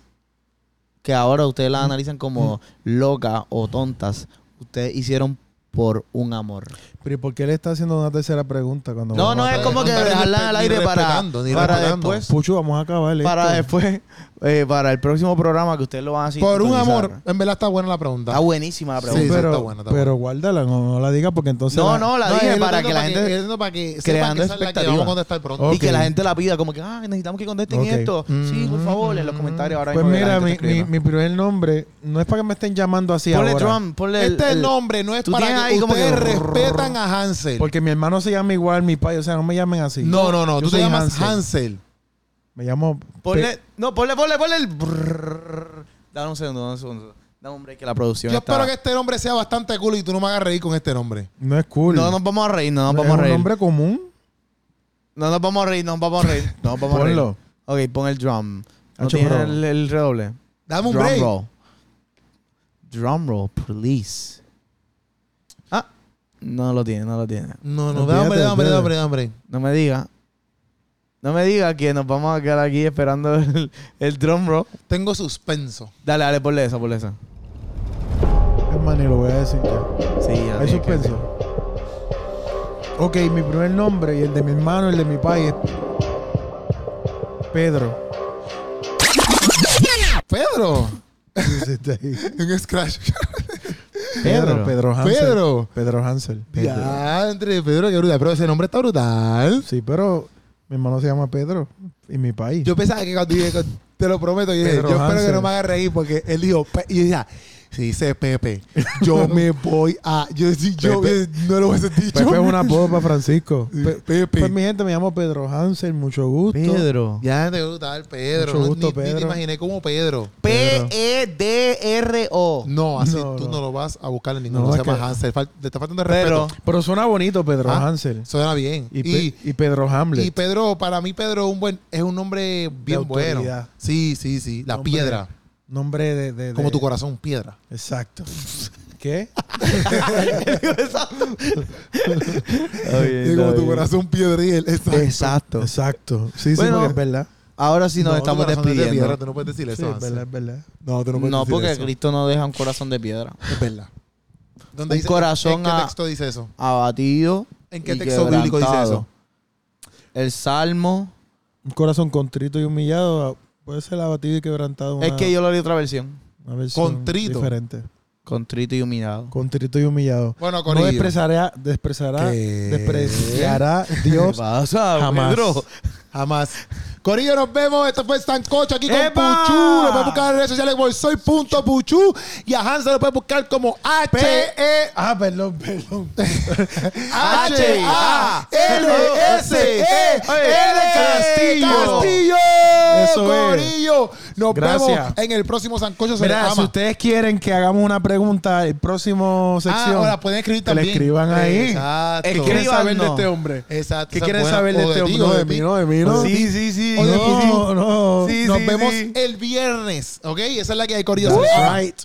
que ahora ustedes las analizan como locas o tontas ustedes hicieron por un amor? pero ¿y por qué le está haciendo una tercera pregunta? cuando No, no a es como que dejarla al aire para, para después. Puchu, vamos a acabar esto. Para después, eh, para el próximo programa que ustedes lo van a Por un amor, en verdad está buena la pregunta. Está buenísima la Sí, pregunta. pero, está buena, está pero guárdala, no, no la diga porque entonces... no, la- no, la No, dije para que la para gente... para que creando que la que expectativa. vamos a contestar pronto. Ok. Y que la gente la pida, como que, ah, necesitamos que contesten esto. Sí, por Mm. favor, en los comentarios ahora Pues mira, gente mi, mi, primer nombre no es para que me estén llamando así Ponle ahora. drum, ponle el, Este el- nombre no es para que ustedes respetan a Hansel. Porque mi hermano se llama igual, mi padre, o sea, no me llamen así. no, no, no. Tú te llamas Hansel. Me llamo... Ponle, no, ponle, ponle, ponle el... brrrr. Dame un segundo, dame un segundo. Dame un break que la producción Yo está... espero que este nombre sea bastante cool y tú no me hagas reír con este nombre. No es cool. No nos vamos a reír, no nos es vamos a un reír. nombre común. No nos vamos a reír, no nos vamos a reír. No nos vamos a reír. Ponlo. Ok, pon el drum. ¿No Hacho, tiene bro. el, el redoble? Dame un drum break. roll. Drum roll, please. Ah, no lo tiene, no lo tiene. No, no, Olvídate, da hambre, da hambre, da olvídate. hambre, da hambre. No me diga. No me diga que nos vamos a quedar aquí esperando el, el drum roll. Tengo suspenso. Dale, dale, ponle esa, ponle esa. Hermano, y lo voy a decir ya. Sí, ya Hay tiene que- suspenso. Ok, mi primer nombre y el de mi hermano y el de mi país es Pedro. Pedro. Pedro, Un scratch. Pedro. Pedro Hansel. Pedro. Pedro Hansel. Ya, entre Pedro, qué brutal. Pero ese nombre está brutal. Sí, pero mi hermano se llama Pedro y mi país. Yo pensaba que cuando dije, te lo prometo, yo, dije, Pedro yo espero que no me haga reír porque él dijo, Pe- y yo decía, si dice Pepe, yo me voy a. Yo, Pepe. no lo hubiese dicho. Pepe es un apodo para Francisco. Pe- Pepe. Pues mi gente me llamo Pedro Hansel, mucho gusto. Pedro. Ya, te brutal, Pedro. Mucho No, gusto, ni, ni Pedro. te imaginé como Pedro. E P-E-D-R-O. No, así No, tú no. no. lo vas a buscar en ningún No, no, es se llama que- Hansel. Fal- te está faltando de respeto. Pero suena bonito Pedro Ah, Hansel. Suena bien. Y, Y, Pe- y Pedro Hamlet. y Pedro, para mí, Pedro un buen, es un nombre bien bueno. Sí, sí, sí. La piedra. Nombre de, de- Como tu corazón, piedra. Exacto. ¿Qué? Y como tu corazón, piedriel. Exacto. Exacto. Exacto. Sí, sí, Bueno, porque es verdad. Ahora sí nos No, estamos es de piedra, despidiendo. tú no puedes decir Sí, es verdad, es verdad. No, tú no puedes No, decir porque eso. Cristo no deja un corazón de piedra. Es verdad. ¿Dónde Un dice- corazón ¿En qué a- texto dice eso? Abatido. ¿En qué y texto bíblico dice eso? El Salmo. Un corazón contrito y humillado puede ser abatido y quebrantado. Es que yo lo leí otra versión. una versión Contrito. Diferente. Contrito y humillado. Contrito y humillado. Bueno, No Corillo. despreciará, despreciará, ¿Qué? despreciará Dios pasa, jamás. Jamás. Corillo, nos vemos. Esto fue Sancocho aquí con ¡Epa! Puchu. Lo puedes buscar en redes sociales como soy.puchu. Y a Hansel lo puedes buscar como H E Ah, perdón, perdón. H A L S E L Castillo. Castillo. Eso es. Corillo. Nos Gracias. vemos en el próximo Sancocho. Se Mira, si ustedes quieren que hagamos una pregunta el próximo Ah, sección, ahora pueden escribir que le también. escriban ahí. Exacto. ¿qué quieren saber de este hombre? Exacto. ¿Qué quieren saber de este hombre? o No, de mí, no, de mí, no. Sí, sí, sí. Oye, No, no. Sí, Nos sí, vemos sí. el viernes, ¿ok? Esa es la que hay, Corillo. Right.